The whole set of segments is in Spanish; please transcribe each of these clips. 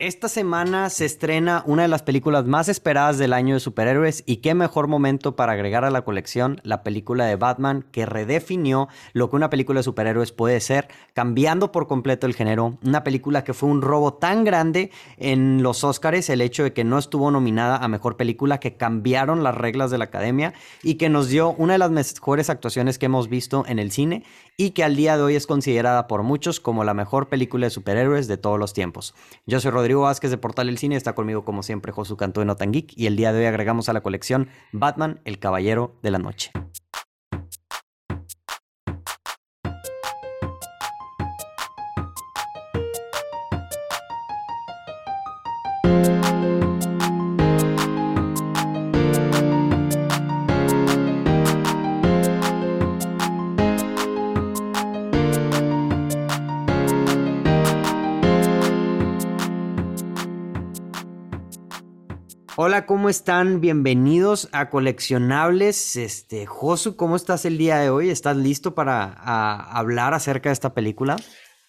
Esta semana se estrena una de las películas más esperadas del año de superhéroes y qué mejor momento para agregar a la colección la película de Batman que redefinió lo que una película de superhéroes puede ser, cambiando por completo el género. Una película que fue un robo tan grande en los Oscars, el hecho de que no estuvo nominada a mejor película, que cambiaron las reglas de la academia y que nos dio una de las mejores actuaciones que hemos visto en el cine y que al día de hoy es considerada por muchos como la mejor película de superhéroes de todos los tiempos. Yo soy Rodrigo Vázquez de Portal El Cine, está conmigo como siempre Josu Cantú de Notan Geek y el día de hoy agregamos a la colección Batman, el Caballero de la Noche. Hola, ¿cómo están? Bienvenidos a Coleccionables. Este, Josu, ¿cómo estás el día de hoy? ¿Estás listo para hablar acerca de esta película?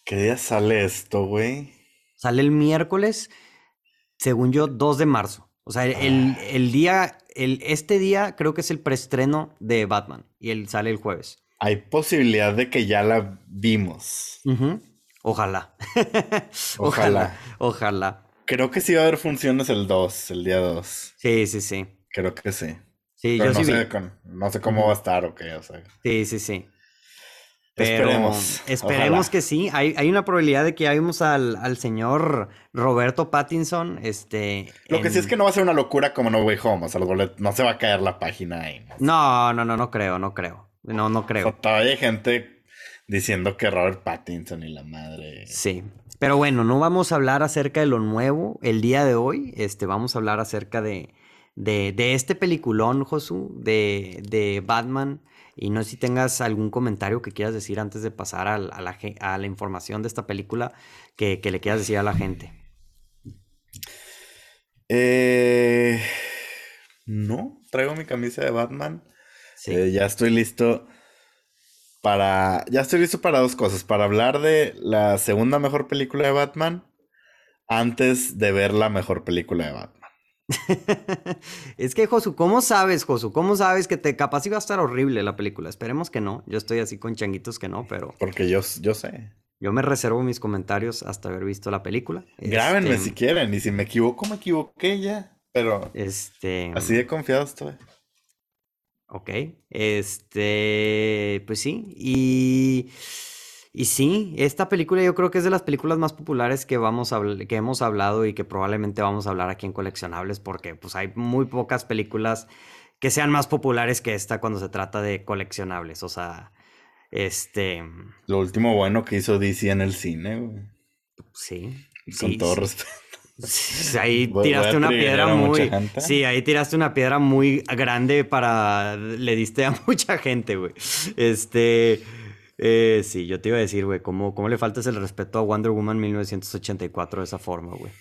¿Qué día sale esto, güey? Sale el miércoles, según yo, 2 de marzo. O sea, el, el día, el, este día creo que es el preestreno de Batman y él sale el jueves. Hay posibilidad de que ya la vimos. Ojalá. Ojalá. Ojalá. Creo que sí va a haber funciones el 2, el día 2. Sí, sí, sí. Creo que sí. Sí, Pero yo no, sí sé, vi. con- no sé cómo va a estar o qué, o sea. Sí, sí, sí. Pero Esperemos. Esperemos Ojalá. que sí. Hay, hay una probabilidad de que ya vimos al, al señor Roberto Pattinson. Este. Lo que sí es que no va a ser una locura como No Way Home. O sea, los no se va a caer la página ahí. ¿no? No, no, no, creo, no creo. No, no O creo. sea, todavía hay gente diciendo que Robert Pattinson y la madre. Sí. Pero bueno, no vamos a hablar acerca de lo nuevo el día de hoy. Este, vamos a hablar acerca de, de, de este peliculón, Josu, de, de Batman. Y no sé si tengas algún comentario que quieras decir antes de pasar al- a, la, a la información de esta película que, que le quieras decir a la gente. Eh, no, traigo mi camisa de Batman. Sí. Eh, ya estoy listo para. Ya estoy listo para dos cosas. Para hablar de la segunda mejor película de Batman antes de ver la mejor película de Batman. es que, Josu, ¿cómo sabes, Josu? ¿Cómo sabes que te capaz iba a estar horrible la película? Esperemos que no. Yo estoy así con changuitos que no, pero Porque yo, yo sé. yo me reservo mis comentarios hasta haber visto la película. Grábenme Este, si quieren. Y si me equivoco, me equivoqué ya. Pero Este. así de confiado estoy. Ok. Este. Pues sí. Y. Y sí, esta película yo creo que es de las películas más populares que vamos a habl- que hemos hablado y que probablemente vamos a hablar aquí en Coleccionables, porque pues hay muy pocas películas que sean más populares que esta cuando se trata de coleccionables. O sea, este. Lo último bueno que hizo DC en el cine, güey. Sí. Con sí, todo sí. respeto. Sí, ahí Voy- tiraste una piedra muy. Sí, ahí tiraste una piedra muy grande para. Le diste a mucha gente, güey. Este. eh, sí, yo te iba a decir, güey, ¿cómo, ¿cómo le faltas el respeto a Wonder Woman 1984 de esa forma, güey?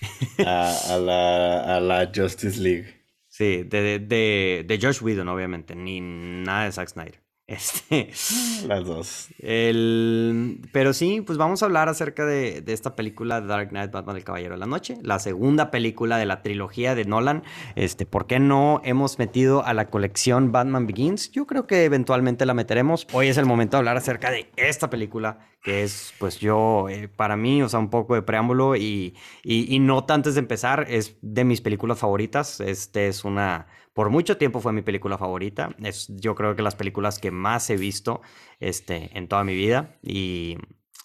A, a la, a la Justice League. Sí, de, de, de, de Josh Whedon, obviamente, ni nada de Zack Snyder. Este. Las dos. El... Pero sí, pues vamos a hablar acerca de, de esta película Dark Knight Batman el Caballero de la Noche, la segunda película de la trilogía de Nolan. Este, ¿por qué no hemos metido a la colección Batman Begins? Yo creo que eventualmente la meteremos. Hoy es el momento de hablar acerca de esta película, que es, pues yo, eh, para mí, o sea, un poco de preámbulo y, y, y nota antes de empezar, es de mis películas favoritas. Este es una por mucho tiempo fue mi película favorita. Es yo creo que las películas que más he visto este, en toda mi vida y,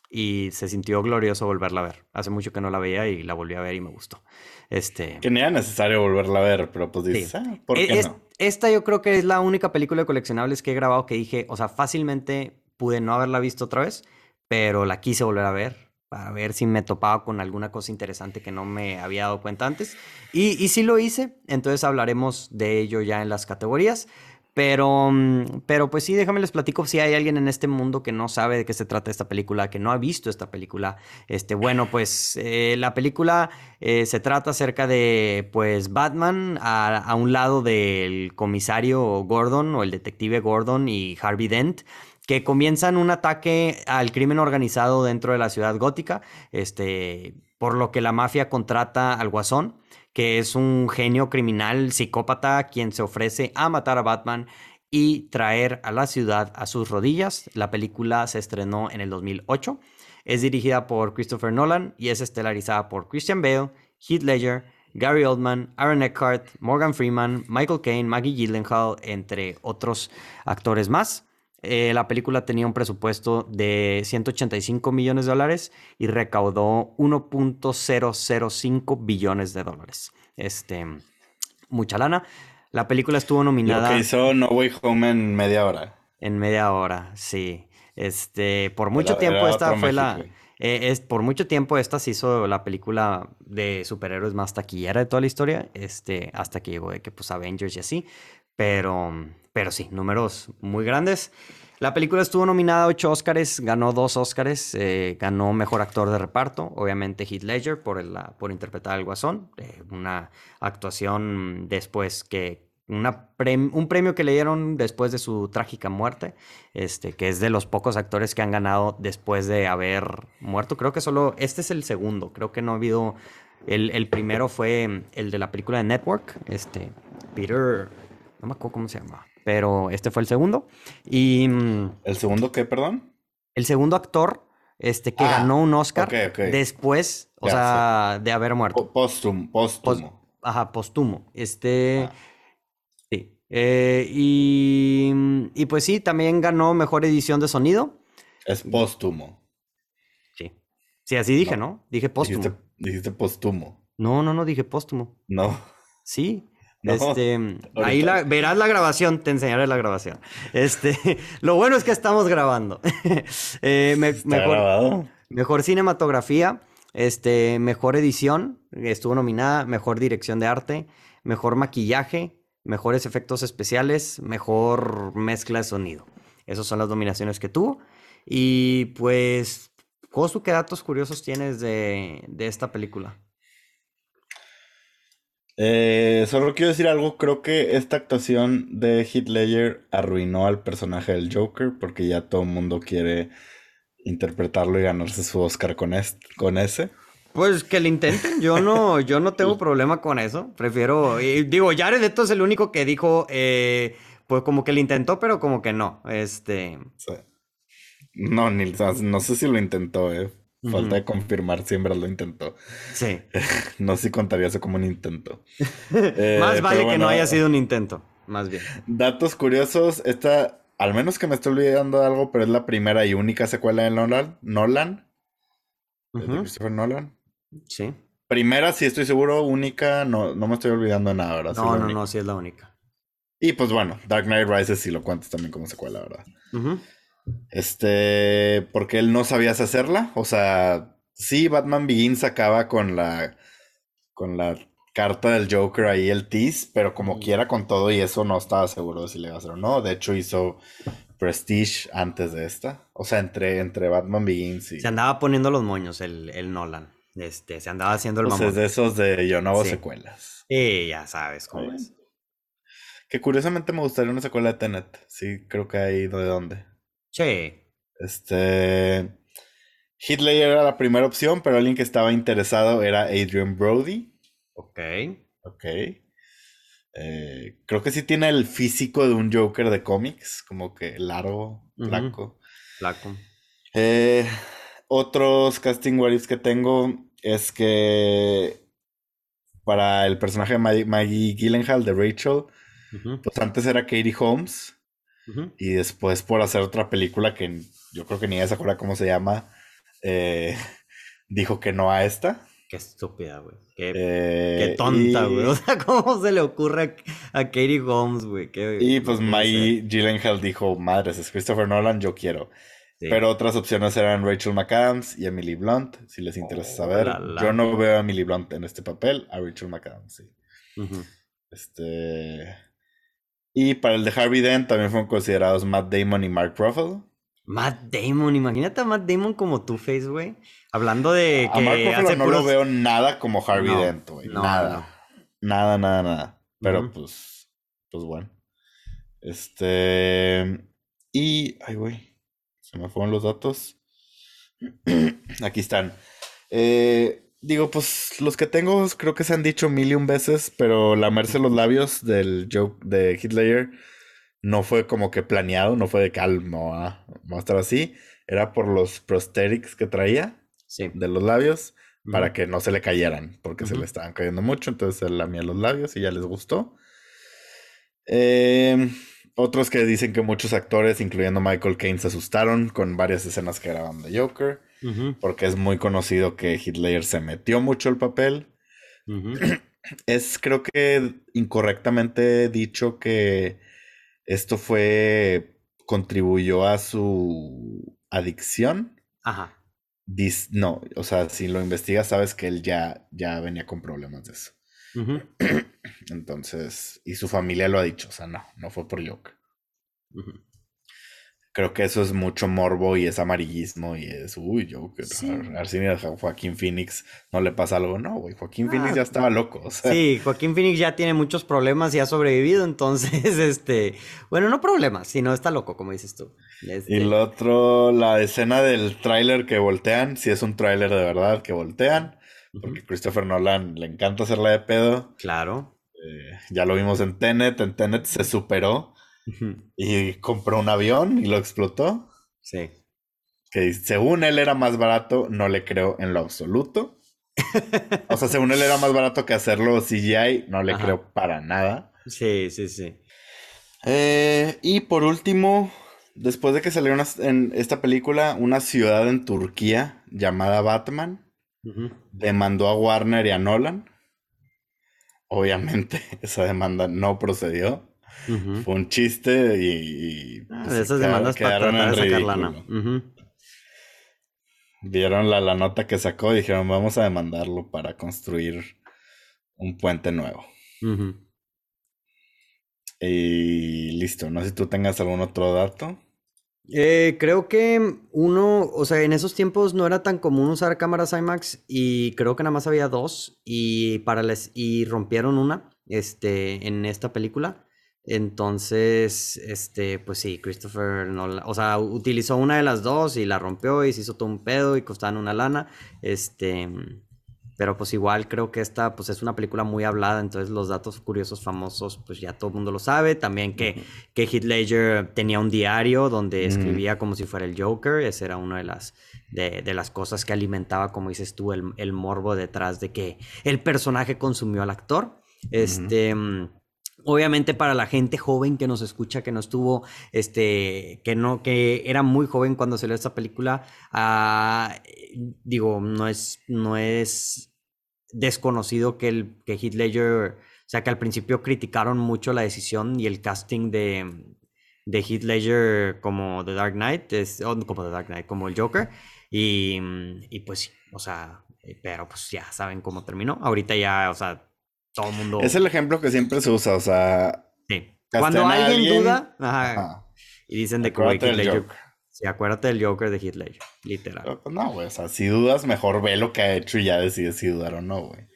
y se sintió glorioso volverla a ver. Hace mucho que no la veía y la volví a ver y me gustó. Este, Que no era necesario volverla a ver, pero pues dices, Sí. ah, ¿por e- qué es- no? Esta yo creo que es la única película de coleccionables que he grabado que dije, o sea, fácilmente pude no haberla visto otra vez, pero la quise volver a ver para ver si me topaba con alguna cosa interesante que no me había dado cuenta antes. Y, y sí lo hice, entonces hablaremos de ello ya en las categorías. Pero, mm, pero pues sí, déjame les platico si hay alguien en este mundo que no sabe de qué se trata esta película, que no ha visto esta película. Este, bueno, pues eh, la película eh, se trata acerca de pues Batman a, a un lado del comisario Gordon o el detective Gordon y Harvey Dent que comienzan un ataque al crimen organizado dentro de la ciudad gótica. Este, por lo que la mafia contrata al guasón, que es un genio criminal psicópata quien se ofrece a matar a Batman y traer a la ciudad a sus rodillas. La película se estrenó en el 2008. Es dirigida por Christopher Nolan y es estelarizada por Christian Bale, Heath Ledger, Gary Oldman, Aaron Eckhart, Morgan Freeman, Michael Caine, Maggie Gyllenhaal, entre otros actores más. Eh, la película tenía un presupuesto de 185 millones de dólares y recaudó 1.005 billones de dólares. Este, mucha lana. La película estuvo nominada. Lo que hizo No Way Home en media hora. En media hora, sí. Este, por mucho tiempo esta fue la. Eh, es, por mucho tiempo esta se hizo la película de superhéroes más taquillera de toda la historia, este, hasta que llegó de que pues Avengers y así, pero, pero sí, números muy grandes. La película estuvo nominada a ocho Oscars, ganó dos Oscars, eh, ganó Mejor Actor de Reparto, obviamente Heath Ledger por, el, por interpretar al Guasón, eh, una actuación después que, una un premio que le dieron después de su trágica muerte, este, que es de los pocos actores que han ganado después de haber muerto. Creo que solo, este es el segundo, creo que no ha habido, el, el primero fue el de la película de Network, este, Peter, no me acuerdo cómo se llama, pero este fue el segundo. Y... Mm, ¿El segundo qué, perdón? El segundo actor, este, que ah, ganó un Oscar después, o sea, de haber muerto. Póstumo, póstumo. Ajá, póstumo. Este... Ah. Eh, y, y, pues sí, también ganó mejor edición de sonido. Es póstumo. Sí. Sí, así dije, ¿no? Dije póstumo. Dijiste, póstumo. No, no, no, dije póstumo. No. Sí. Este, ahí la, verás la grabación, te enseñaré la grabación. Este, lo bueno es que estamos grabando. eh, mejor, grabado? mejor cinematografía, este, mejor edición, estuvo nominada, mejor dirección de arte, mejor maquillaje, mejores efectos especiales, mejor mezcla de sonido. Esas son las dominaciones que tuvo. Y pues, Josu, ¿qué datos curiosos tienes de, esta película? Eh, solo quiero decir algo, creo que esta actuación de Heath Ledger arruinó al personaje del Joker porque ya todo el mundo quiere interpretarlo y ganarse su Oscar con, con ese. Pues que lo intenten, yo no, yo no tengo problema con eso. Prefiero, y digo, Jared Leto es el único que dijo, eh, pues como que lo intentó, pero como que no. Este. No, ni, no sé si lo intentó, eh. Falta de confirmar si en verdad lo intentó. Sí. no sé si contaría eso como un intento. Eh, más vale que no haya sido un intento, más bien. Datos curiosos, esta, al menos que me estoy olvidando de algo, pero es la primera y única secuela de Nolan. Nolan. De Christopher Nolan. Sí. Primera, sí estoy seguro, única, no, no me estoy olvidando de nada, ¿verdad? No, no, no, sí es la única. Y pues bueno, Dark Knight Rises sí lo cuentas también como secuela, ¿verdad? Este, porque él no sabías hacerla, o sea, sí, Batman Begins acaba con la, con la carta del Joker ahí, el tease, pero como quiera con todo y eso no estaba seguro de si le iba a hacer o no. De hecho hizo Prestige antes de esta, o sea, entre, entre Batman Begins y... Se andaba poniendo los moños el, el Nolan. Este, se andaba haciendo el pues de esos de yo no hago secuelas. Y ya sabes cómo es. Que curiosamente me gustaría una secuela de Tenet. Sí, creo que hay de dónde. Sí. Este. Hitler era la primera opción, pero alguien que estaba interesado era Adrian Brody. Ok. Ok. Eh, creo que sí tiene el físico de un Joker de cómics, como que largo, blanco. Flaco. Eh, otros casting what que tengo es que para el personaje de Maggie, Gyllenhaal de Rachel, pues antes era Katie Holmes. Y después por hacer otra película que yo creo que ni ella se acuerda cómo se llama, eh, dijo que no a esta. Qué estúpida, güey. Qué, eh, tonta, güey. O sea, ¿cómo se le ocurre a, Katie Holmes, güey? Y pues Maggie Gyllenhaal dijo, madres, es Christopher Nolan, yo quiero. Pero otras opciones eran Rachel McAdams y Emily Blunt, si les interesa oh, saber. Yo no veo a Emily Blunt en este papel, a Rachel McAdams, sí. Este. Y para el de Harvey Dent también fueron considerados Matt Damon y Mark Ruffalo. Matt Damon, imagínate a Matt Damon como Two-Face, güey. Hablando de que. A Mark Ruffalo no lo veo nada como Harvey Dent, güey. nada. Nada, nada, nada. Pero pues. Pues bueno. Este. Y. Ay, güey. Se me fueron los datos. Aquí están. Eh, digo, pues los que tengo creo que se han dicho mil y un veces, pero lamerse los labios del joke de Hitler no fue como que planeado, no fue de calmo, a estar así. Era por los prosthetics que traía de los labios para que no se le cayeran, porque se le estaban cayendo mucho. Entonces se lamía los labios y ya les gustó. Eh, otros que dicen que muchos actores, incluyendo Michael Caine, se asustaron con varias escenas que graban de Joker, porque es muy conocido que Hitler se metió mucho el papel. Es creo que incorrectamente dicho que esto fue, contribuyó a su adicción. Ajá. no, o sea, si lo investigas sabes que él ya, ya venía con problemas de eso. Entonces, y su familia lo ha dicho, o sea, no, no fue por Joker. Creo que eso es mucho morbo y es amarillismo y es, uy, Joker. Sí. A Joaquín Phoenix no le pasa algo. No, güey, Joaquín Phoenix ah, ya estaba loco. Sí, Joaquín Phoenix ya tiene muchos problemas y ha sobrevivido, entonces, este, bueno, no problemas, sino está loco, como dices tú. Este y lo otro, la escena del tráiler que voltean, si es un tráiler de verdad que voltean. Porque Christopher Nolan le encanta hacerla de pedo. Claro. Eh, ya lo vimos en Tenet. En Tenet se superó y compró un avión y lo explotó. Sí. Que según él era más barato, no le creo en lo absoluto. o sea, según él era más barato que hacerlo CGI, no le creo para nada. Sí, sí, sí. Eh, y por último, después de que salió en esta película, una ciudad en Turquía llamada Batman demandó a Warner y a Nolan. Obviamente, esa demanda no procedió. Fue un chiste y. Ah, pues, esas demandas para tratar de sacar lana. Vieron la, la, nota que sacó y dijeron: Vamos a demandarlo para construir un puente nuevo. Y listo. No sé si tú tengas algún otro dato. Eh, creo que uno, o sea, en esos tiempos no era tan común usar cámaras IMAX y creo que nada más había dos y para les y rompieron una, este, en esta película. Entonces, este, pues sí, Christopher no, o sea, utilizó una de las dos y la rompió y se hizo todo un pedo y costaban una lana, este, pero pues igual creo que esta pues es una película muy hablada, entonces los datos curiosos famosos pues ya todo el mundo lo sabe. También que, que Heath Ledger tenía un diario donde escribía como si fuera el Joker. Esa era una de las, de, de las cosas que alimentaba, como dices tú, el, el, morbo detrás de que el personaje consumió al actor. Este... Obviamente para la gente joven que nos escucha, que no estuvo, este, que no, que era muy joven cuando salió esta película, ah, digo, no es, no es desconocido que el que Heath Ledger, o sea, que al principio criticaron mucho la decisión y el casting de, de Heath Ledger como The Dark Knight, es, como The Dark Knight, como el Joker, y, y pues, o sea, pero pues ya saben cómo terminó. Ahorita ya, o sea, todo el mundo. Es el ejemplo que siempre se usa, o sea. Sí. Cuando alguien, duda, ajá, y dicen de que Ledger. Sí, acuérdate del Joker de Ledger, literal. Pues no, güey, o sea, si dudas, mejor ve lo que ha hecho y ya decides si dudar o no, güey.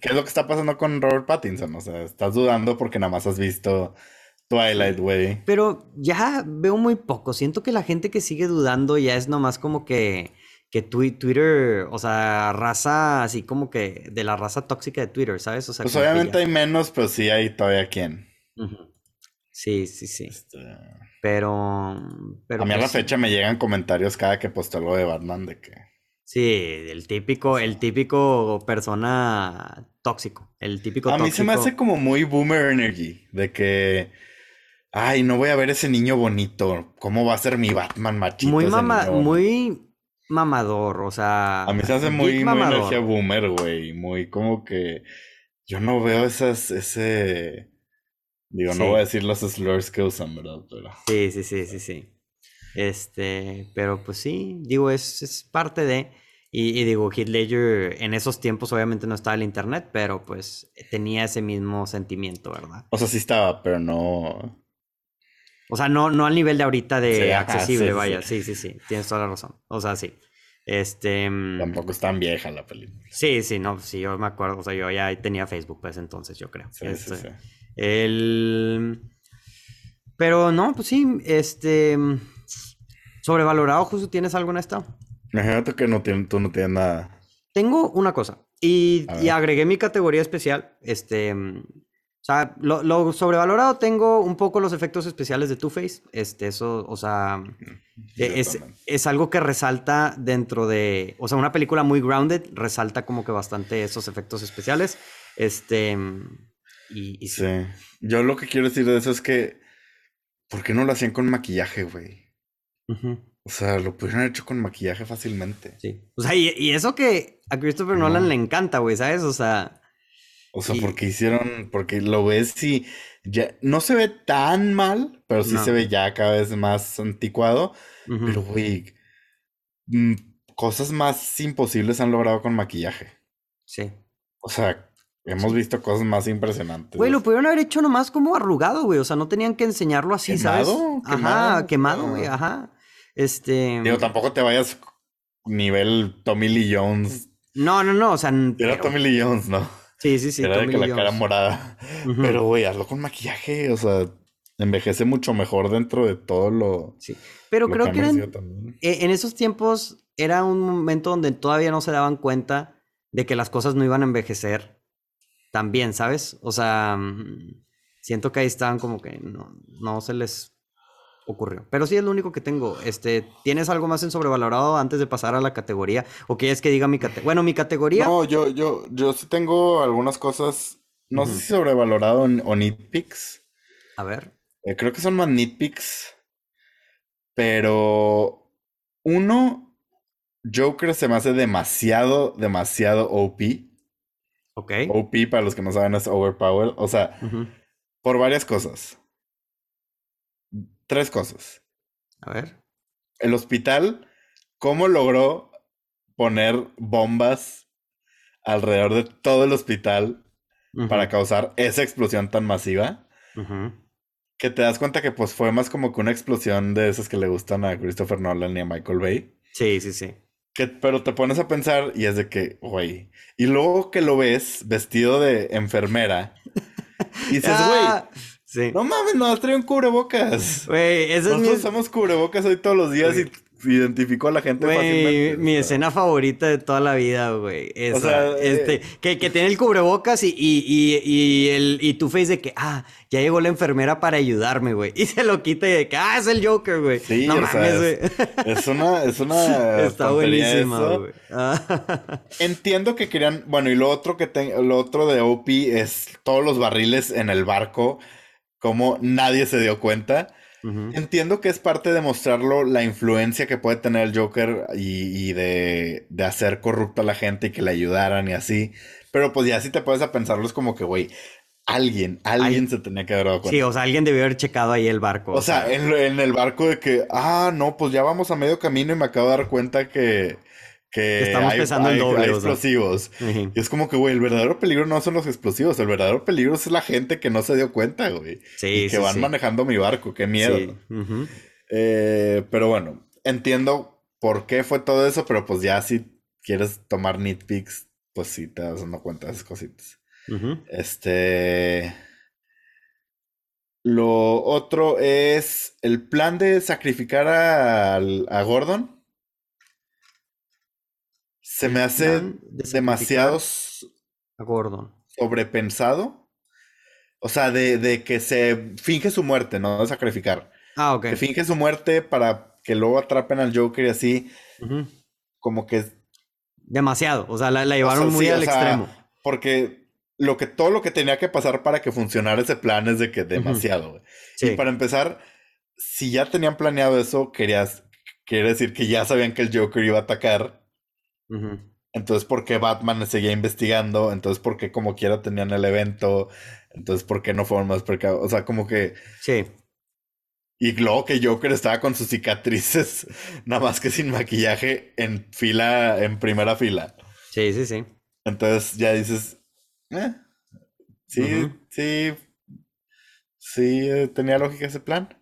¿Qué es lo que está pasando con Robert Pattinson? O sea, estás dudando porque nada más has visto Twilight, güey. Pero ya veo muy poco. Siento que la gente que sigue dudando ya es nomás como que que Twitter, o sea, raza así como que de la raza tóxica de Twitter, ¿sabes? O sea, pues obviamente hay menos, pero sí hay todavía quien. Sí, sí, sí. Este, pero, pero. A mí a la pues fecha me llegan comentarios cada que posteo algo de Batman de que. Sí, el típico, el típico persona tóxico. El típico A mí se me hace como muy boomer energy. De que. Ay, no voy a ver ese niño bonito. ¿Cómo va a ser mi Batman machito? Muy mamá, muy mamador, o sea. A mí se hace muy, muy energía boomer, güey. Muy como que. Yo no veo esas, ese. Digo, no voy a decir los slurs que usan, ¿verdad? Pero... Sí, sí, sí, sí, sí. Este, pero pues sí, digo, es, es parte de. Y, digo, Heath Ledger en esos tiempos obviamente no estaba el internet, pero pues tenía ese mismo sentimiento, ¿verdad? O sea, sí estaba, pero no. O sea, no, no al nivel de ahorita de accesible, vaya. Sí. sí, sí, tienes toda la razón. O sea, sí. Este. Mm, Tampoco es tan vieja la película. Sí, sí, no, sí, yo me acuerdo. O sea, yo ya tenía Facebook pues entonces, yo creo. Sí, este, sí. El. Pero no, pues sí, este. Sobrevalorado, justo, ¿tienes algo en esto? Imagínate que no tiene, tú no tienes nada. Tengo una cosa. Y, agregué mi categoría especial. Este. O sea, lo, sobrevalorado tengo un poco los efectos especiales de Two-Face. Este, eso, o sea, es, es, algo que resalta dentro de. O sea, una película muy grounded resalta como que bastante esos efectos especiales. Este. Y, sí. Yo lo que quiero decir de eso es que. ¿Por qué no lo hacían con maquillaje, güey? O sea, lo pudieron haber hecho con maquillaje fácilmente. Sí. O sea, y, eso que a Christopher Nolan le encanta, güey, ¿sabes? O sea. O sea, porque hicieron, porque lo ves y ya no se ve tan mal, pero sí se ve ya cada vez más anticuado. Pero, güey, mm, cosas más imposibles han logrado con maquillaje. Sí. O sea, hemos visto cosas más impresionantes. Güey, lo pudieron haber hecho nomás como arrugado, güey. O sea, no tenían que enseñarlo así, ¿sabes? Ajá, quemado, güey, ajá. Este. Digo, tampoco te vayas nivel Tommy Lee Jones. No, no, no, o sea. Era Tommy Lee Jones, ¿no? Sí, sí, sí. Era de que la cara morada. Pero, güey, hazlo con maquillaje, o sea, envejece mucho mejor dentro de todo lo. Sí. Pero creo que, e, en esos tiempos era un momento donde todavía no se daban cuenta de que las cosas no iban a envejecer tan bien, ¿sabes? O sea, mm, siento que ahí estaban como que no, no se les ocurrió. Pero sí es lo único que tengo. Este, ¿tienes algo más en sobrevalorado antes de pasar a la categoría? ¿O quieres que diga mi categoría? Bueno, mi categoría. No, yo, yo, yo sí tengo algunas cosas. No sé si sobrevalorado o nitpicks. A ver. Eh, creo que son más nitpicks. Pero. Uno. Joker se me hace demasiado, demasiado OP. Ok. OP, para los que no saben, es overpowered. O sea, por varias cosas tres cosas. A ver. El hospital, ¿cómo logró poner bombas alrededor de todo el hospital para causar esa explosión tan masiva? Que te das cuenta que pues fue más como que una explosión de esas que le gustan a Christopher Nolan y a Michael Bay. Sí, sí, sí. Que, pero te pones a pensar y es de que, güey. Y luego que lo ves vestido de enfermera y dices, güey, ah, no mames, no, trae un cubrebocas. Güey, Nosotros es mi... usamos cubrebocas hoy todos los días y identificó a la gente fácilmente. Mi escena favorita de toda la vida, güey. o sea, este, eh, que, que, tiene el cubrebocas y, y, y, y, el, y tu face de que, ah, ya llegó la enfermera para ayudarme, güey. Y se lo quita y de que, ah, es el Joker, güey. Sí, no mames, güey. Es, una, es una. Está buenísima, güey. Entiendo que querían, bueno, y lo otro que tengo, lo otro de OP es todos los barriles en el barco como nadie se dio cuenta. Entiendo que es parte de mostrarlo la influencia que puede tener el Joker y, de, hacer corrupta a la gente y que le ayudaran y así. Pero pues ya si te puedes a pensarlo es como que, güey, alguien, alguien se tenía que haber dado cuenta. Sí, o sea, alguien debió haber checado ahí el barco. O, sea, En, en, el barco de que, ah, no, pues ya vamos a medio camino y me acabo de dar cuenta que que estamos hay, pesando el doble. explosivos. Y es como que, güey, el verdadero peligro no son los explosivos, el verdadero peligro es la gente que no se dio cuenta, güey. Sí, y que van manejando mi barco, qué miedo. Eh, pero bueno, entiendo por qué fue todo eso, pero pues ya si quieres tomar nitpicks, pues sí te das dando cuenta de esas cositas. Este. Lo otro es el plan de sacrificar a, a Gordon se me hace demasiado sobrepensado. O sea, de, que se finge su muerte, no de sacrificar. Ah, ok. Que finge su muerte para que luego atrapen al Joker y así. Como que. Demasiado. O sea, la, llevaron muy al extremo. Porque lo que, todo lo que tenía que pasar para que funcionara ese plan es de que demasiado. Y para empezar, si ya tenían planeado eso, querías. Quiere decir que ya sabían que el Joker iba a atacar entonces, ¿por qué Batman seguía investigando? Entonces, ¿por qué como quiera tenían el evento? Entonces, ¿por qué no fueron más precavidos? O sea, como que... Sí. Y luego que Joker estaba con sus cicatrices, nada más que sin maquillaje, en fila, en primera fila. Sí, sí, sí. Entonces ya dices, eh, sí, sí, sí, eh, tenía lógica ese plan.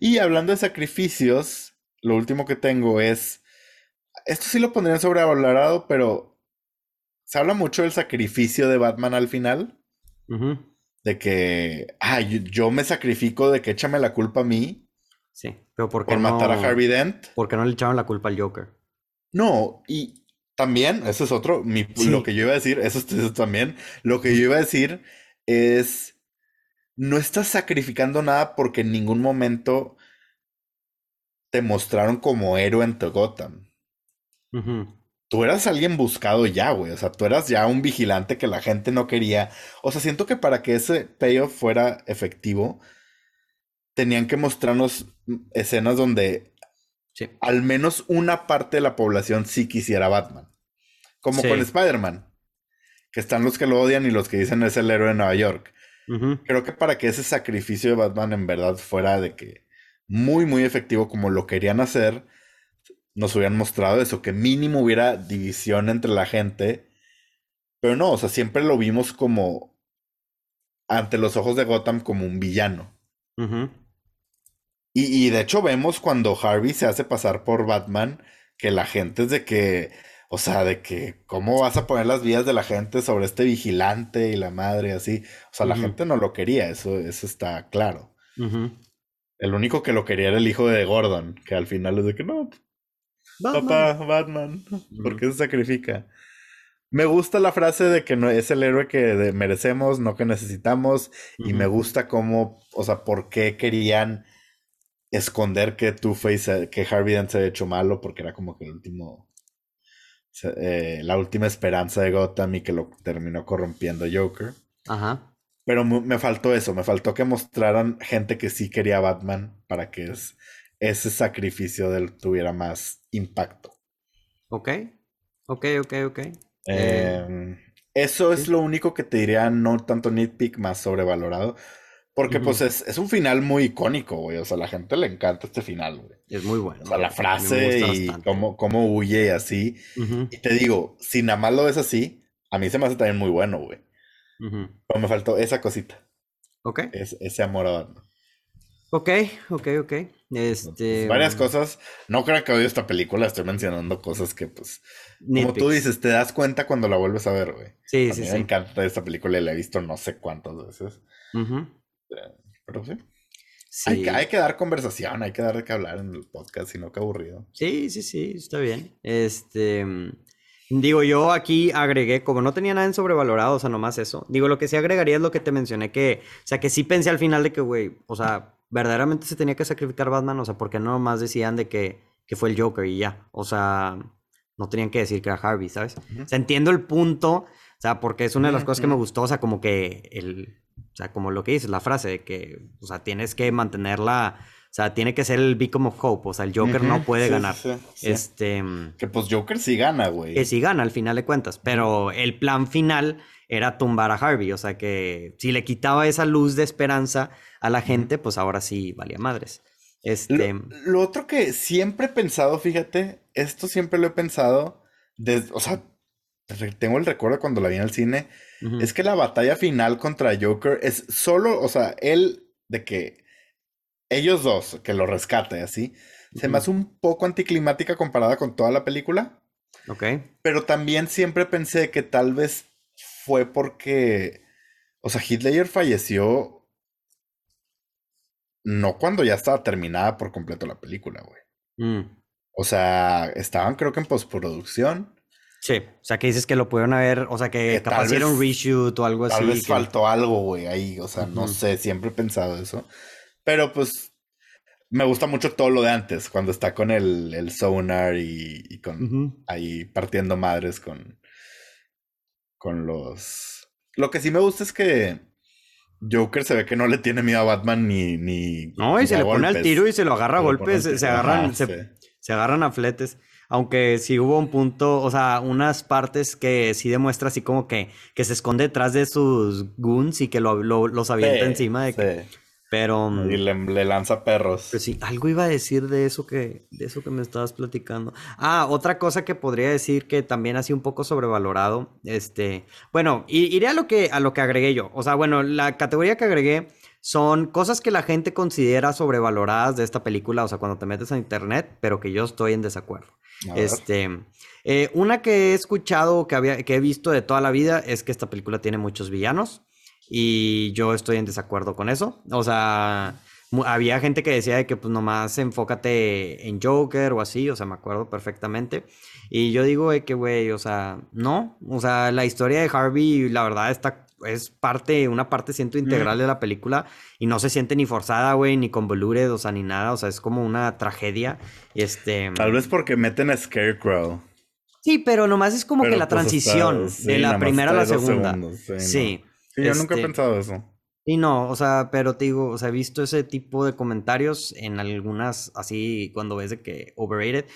Y hablando de sacrificios, lo último que tengo es esto sí lo pondrían sobrevalorado, pero se habla mucho del sacrificio de Batman al final. De que, ay, yo, me sacrifico de que échame la culpa a mí. Sí, pero ¿por qué Por matar a Harvey Dent. Porque no le echaron la culpa al Joker. No, y También, eso es otro. Lo que yo iba a decir, eso es también. Lo que yo iba a decir es. No estás sacrificando nada porque en ningún momento te mostraron como héroe en Gotham. Tú eras alguien buscado ya, güey. O sea, tú eras ya un vigilante que la gente no quería. O sea, siento que para que ese payoff fuera efectivo, tenían que mostrarnos escenas donde al menos una parte de la población sí quisiera Batman. Como con Spider-Man. Que están los que lo odian y los que dicen es el héroe de Nueva York. Creo que para que ese sacrificio de Batman en verdad fuera de que muy, muy efectivo como lo querían hacer, nos hubieran mostrado eso, que mínimo hubiera división entre la gente. Pero no, o sea, siempre lo vimos como ante los ojos de Gotham como un villano. Y, de hecho vemos cuando Harvey se hace pasar por Batman, que la gente es de que, o sea, de que, ¿cómo vas a poner las vías de la gente sobre este vigilante y la madre así? O sea, la gente no lo quería, eso, eso está claro. El único que lo quería era el hijo de Gordon, que al final es de que no, papá, Batman, ¿por qué se sacrifica? Me gusta la frase de que no es el héroe que merecemos, no que necesitamos, y me gusta cómo, o sea, por qué querían esconder que Two-Face, que Harvey Dent se había hecho malo, porque era como que el último, eh, la última esperanza de Gotham y que lo terminó corrompiendo Joker. Ajá. Pero me faltó eso, me faltó que mostraran gente que sí quería Batman para que ese sacrificio de él tuviera más impacto. Ok, ok, ok, ok. Em, eso es lo único que te diría, no tanto nitpick, más sobrevalorado. Porque, pues, es, un final muy icónico, güey. O sea, a la gente le encanta este final, güey. Es muy bueno. O sea, la frase y cómo, cómo, huye y así. Y te digo, si nada más lo ves así, a mí se me hace también muy bueno, güey. Pero me faltó esa cosita. Ok. ese amor a Batman. Ok, ok, ok. Este. varias cosas. No creo que odio esta película, estoy mencionando cosas que, pues. Como tú dices, te das cuenta cuando la vuelves a ver, güey. Sí, a sí, mí sí. Me encanta esta película y la he visto no sé cuántas veces. Pero sí. Hay, hay, que dar conversación, hay que dar de qué hablar en el podcast, si no, qué aburrido. Sí, sí, sí, está bien. Este. Digo, yo aquí agregué, como no tenía nada en sobrevalorado, o sea, nomás eso. Digo, lo que sí agregaría es lo que te mencioné, que, o sea, que sí pensé al final de que, güey, o sea, verdaderamente se tenía que sacrificar Batman, o sea, porque no nomás decían de que, que fue el Joker y ya. O sea, no tenían que decir que era Harvey, ¿sabes? O sea, entiendo el punto, o sea, porque es una de las cosas que me gustó, o sea, como que el, o sea, como lo que dices, la frase de que, o sea, tienes que mantenerla, o sea, tiene que ser el beacon of hope, o sea, el Joker no puede ganar. Este... Que pues Joker sí gana, güey. Que sí gana al final de cuentas, pero el plan final era tumbar a Harvey, o sea, que si le quitaba esa luz de esperanza a la gente, pues ahora sí valía madres. Este... Lo, otro que siempre he pensado, fíjate, esto siempre lo he pensado, desde, o sea, tengo el recuerdo cuando la vi en el cine, es que la batalla final contra Joker es solo, o sea, él de que ellos dos, que lo rescate así, se me hace un poco anticlimática comparada con toda la película. Ok. Pero también siempre pensé que tal vez fue porque, o sea, Hitler falleció no cuando ya estaba terminada por completo la película, güey. Mm. O sea, estaban creo que en postproducción. Sí, o sea, que dices que lo pudieron haber, o sea, que, capaz era un reshoot o algo así. Tal vez faltó algo, güey, ahí, o sea, no sé, siempre he pensado eso. Pero pues me gusta mucho todo lo de antes, cuando está con el, el sonar y, con ahí partiendo madres con, con los... Lo que sí me gusta es que Joker se ve que no le tiene miedo a Batman ni... ni no, y se le pone al tiro y se lo agarra a golpes, se, agarran, se, agarran a fletes. Aunque sí hubo un punto, o sea, unas partes que sí demuestra así como que, que se esconde detrás de sus goons y que lo, los avienta encima de que... Pero. Mm, y le, lanza perros. Pero sí, algo iba a decir de eso que, de eso que me estabas platicando. Ah, otra cosa que podría decir que también ha sido un poco sobrevalorado. Este. Bueno, iré a lo que, a lo que agregué yo. O sea, bueno, la categoría que agregué son cosas que la gente considera sobrevaloradas de esta película. O sea, cuando te metes a internet, pero que yo estoy en desacuerdo. Este. Eh, una que he escuchado, que, había, que he visto de toda la vida, es que esta película tiene muchos villanos. Y yo estoy en desacuerdo con eso. O sea, había gente que decía de que pues nomás enfócate en Joker o así, o sea, me acuerdo perfectamente. Y yo digo de que, güey, o sea, no, o sea, la historia de Harvey, la verdad, está, es parte, una parte siento integral de la película y no se siente ni forzada, güey, ni convoluted, o sea, ni nada, o sea, es como una tragedia. Este... Tal vez porque meten a Scarecrow. Sí, pero nomás es como que la pues, transición de la primera a la segunda. sí. Yo nunca he este, pensado eso. Y no, o sea, pero te digo, o sea, he visto ese tipo de comentarios en algunas, así, cuando ves de que overrated.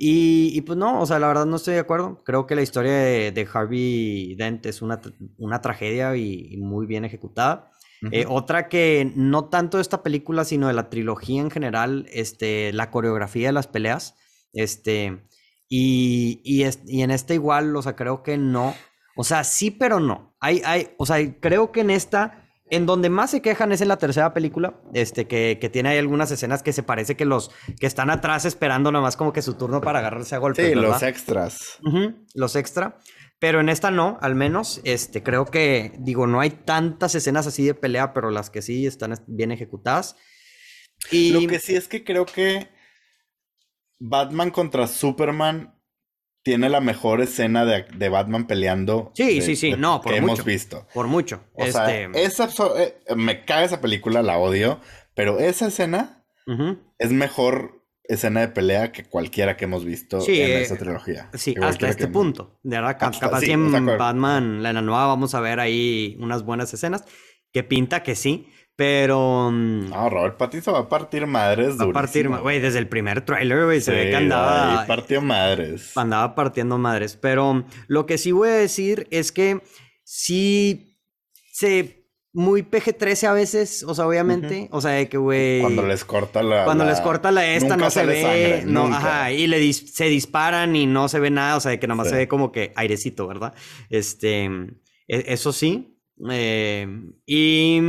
Y, pues no, o sea, la verdad no estoy de acuerdo. Creo que la historia de, Harvey Dent es una, una tragedia y, muy bien ejecutada. Eh, otra que no tanto de esta película, sino de la trilogía en general, este, la coreografía de las peleas. Este, y, y, y en esta igual, o sea, creo que no. O sea, sí, pero no. Hay, hay, o sea, creo que en esta en donde más se quejan es en la tercera película, este, que, que, tiene ahí algunas escenas que se parece que los que están atrás esperando nomás como que su turno para agarrarse a golpes. Sí, los extras. los extra. Pero en esta no, al menos, este, creo que, digo, no hay tantas escenas así de pelea, pero las que sí están bien ejecutadas. Y... Lo que sí es que creo que Batman contra Superman tiene la mejor escena de, Batman peleando. Sí, sí, sí, no, por que hemos visto. Por mucho. O sea, este esa, eh, me cae esa película, la odio, pero esa escena es mejor escena de pelea que cualquiera que hemos visto en eh, esa trilogía. Sí, hasta este punto. De verdad, capaz en Batman, la nueva, vamos a ver ahí unas buenas escenas que pinta que sí. Pero. No, Robert Pattinson va a partir madres. Va a partir, güey, desde el primer trailer, güey, se ve que andaba. partió madres. Andaba partiendo madres. Pero lo que sí voy a decir es que sí se. Muy PG-13 a veces, o sea, obviamente. O sea, de que, güey. Cuando les corta la. Cuando les corta la esta, no se ve. no, ajá. Y le se disparan y no se ve nada. O sea, de que nomás se ve como que airecito, ¿verdad? Este. E, eso sí. Eh, y.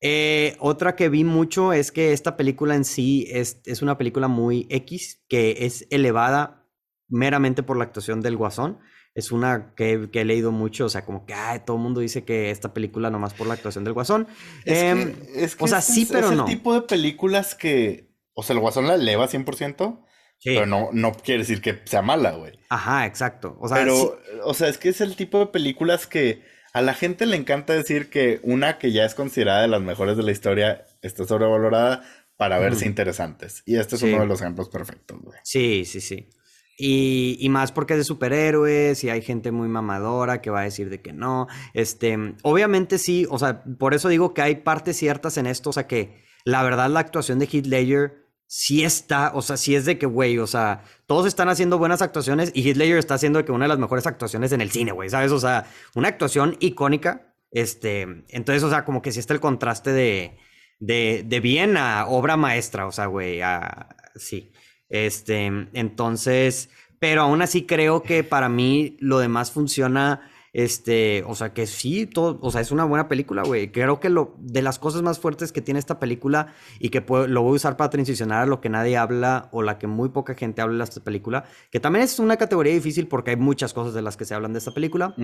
Eh, otra que vi mucho es que esta película en sí es, es, una película muy X, que es elevada meramente por la actuación del Guasón. Es una que, he leído mucho, o sea, como que todo el mundo dice que esta película nomás por la actuación del Guasón. Es em, o sea, sí, pero no. Es el tipo de películas que, o sea, el Guasón la eleva 100%. Pero no, no quiere decir que sea mala, güey. Ajá, exacto. O sea, pero, o sea, es que es el tipo de películas que a la gente le encanta decir que una que ya es considerada de las mejores de la historia está sobrevalorada para verse interesantes. Y este es uno de los ejemplos perfectos, güey. Sí, sí, sí. Y, y, más porque es de superhéroes y hay gente muy mamadora que va a decir de que no. Este, obviamente sí, o sea, por eso digo que hay partes ciertas en esto, o sea que la verdad la actuación de Heath Ledger sí está, o sea, sí es de que, güey, o sea, todos están haciendo buenas actuaciones y Heath Ledger está haciendo que una de las mejores actuaciones en el cine, güey, ¿sabes? O sea, una actuación icónica, este, entonces, o sea, como que sí está el contraste de, de, de bien a obra maestra, o sea, güey, a, sí, este, entonces, pero aún así creo que para mí lo demás funciona este, o sea que sí, todo, o sea, es una buena película, güey. Creo que lo de las cosas más fuertes que tiene esta película y que lo voy a usar para transicionar a lo que nadie habla o la que muy poca gente habla de esta película, que también es una categoría difícil porque hay muchas cosas de las que se hablan de esta película,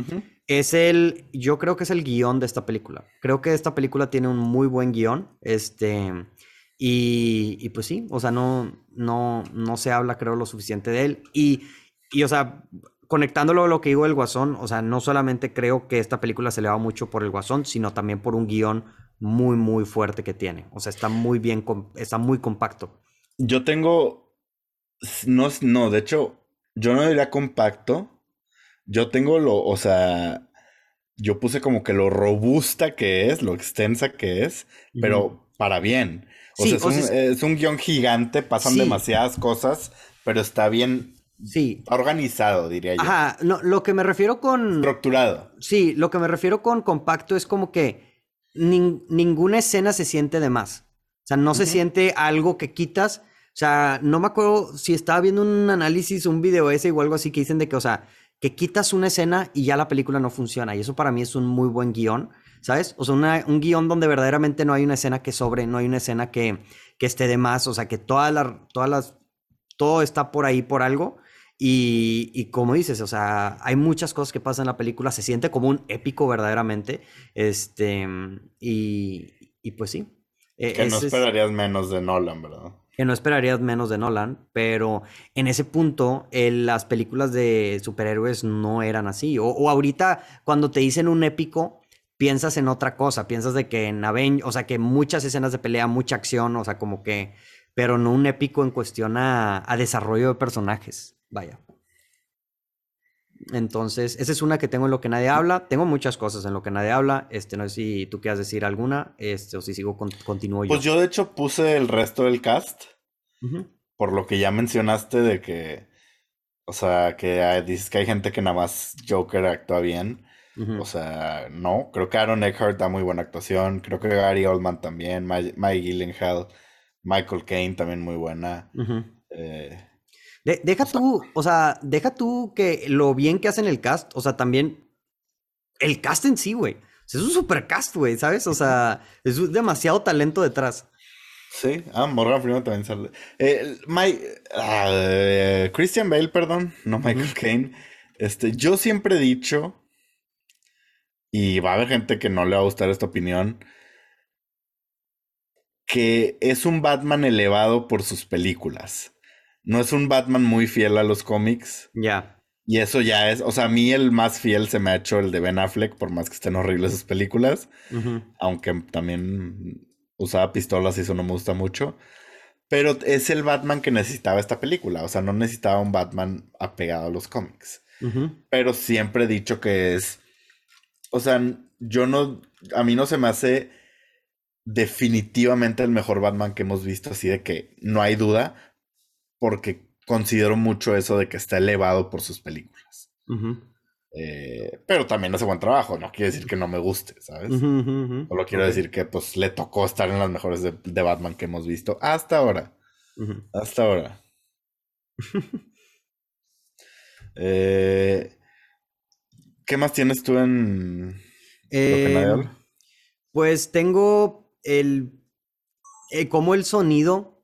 es el, yo creo que es el guion de esta película. Creo que esta película tiene un muy buen guion, este, y, y pues sí, o sea, no, no, no se habla, creo, lo suficiente de él. Y, y o sea, conectándolo a lo que digo del Guasón, o sea, no solamente creo que esta película se le va mucho por el Guasón, sino también por un guion muy, muy fuerte que tiene. O sea, está muy bien, está muy compacto. Yo tengo, no, no, de hecho, yo no diría compacto. Yo tengo lo, o sea, yo puse como que lo robusta que es, lo extensa que es, pero para bien. O sea, es, un, guion gigante, pasan demasiadas cosas, pero está bien Sí. Organizado, diría yo. Ajá, no, lo que me refiero con... Estructurado. Sí, lo que me refiero con compacto es como que ninguna escena se siente de más. O sea, no se siente algo que quitas. O sea, no me acuerdo si estaba viendo un análisis, un video ese o algo así que dicen de que, o sea, que quitas una escena y ya la película no funciona. Y eso para mí es un muy buen guion, ¿sabes? O sea, un guion donde verdaderamente no hay una escena que sobre, no hay una escena que, que esté de más. O sea, que todas las, todas las, todo está por ahí por algo. Y, como dices, o sea, hay muchas cosas que pasan en la película, se siente como un épico verdaderamente. Este, y, y pues sí. E, que no esperarías menos de Nolan, ¿verdad? Que no esperarías menos de Nolan, pero en ese punto las películas de superhéroes no eran así. O, ahorita cuando te dicen un épico, piensas en otra cosa, piensas de que en Avengers, o sea, que muchas escenas de pelea, mucha acción, o sea, como que, pero no un épico en cuestión a desarrollo de personajes. Vaya. Entonces, esa es una que tengo en lo que nadie habla. Tengo muchas cosas en lo que nadie habla. Este, no sé si tú quieras decir alguna, este, o si sigo, continúo yo. Pues yo, de hecho, puse el resto del cast. Por lo que ya mencionaste de que. O sea, que dices que hay gente que nada más Joker actúa bien. O sea, no. Creo que Aaron Eckhart da muy buena actuación. Creo que Gary Oldman también. Mike Gyllenhaal. Michael Caine también muy buena. eh, deja tú, o sea, deja tú que lo bien que hacen el cast, o sea, también el cast en sí, güey. es un super cast, güey, ¿sabes? O sea, es demasiado talento detrás. Sí, ah, Morgan Freeman también sale. Eh, ah, Christian Bale, perdón, no Michael Caine. Este, yo siempre he dicho, y va a haber gente que no le va a gustar esta opinión, que es un Batman elevado por sus películas no es un Batman muy fiel a los cómics. Ya. Y eso ya es, o sea, a mí el más fiel se me ha hecho el de Ben Affleck, por más que estén horribles sus películas. Aunque también usaba pistolas y eso no me gusta mucho. Pero es el Batman que necesitaba esta película. O sea, no necesitaba un Batman apegado a los cómics. Pero siempre he dicho que es. O sea, yo no. A mí no se me hace definitivamente el mejor Batman que hemos visto, así de que no hay duda porque considero mucho eso de que está elevado por sus películas. Eh, pero también hace buen trabajo, no quiere decir que no me guste, ¿sabes? Solo quiero decir que pues le tocó estar en las mejores de, Batman que hemos visto hasta ahora. Hasta ahora. Eh, ¿Qué más tienes tú en em, Pues tengo el eh, como el sonido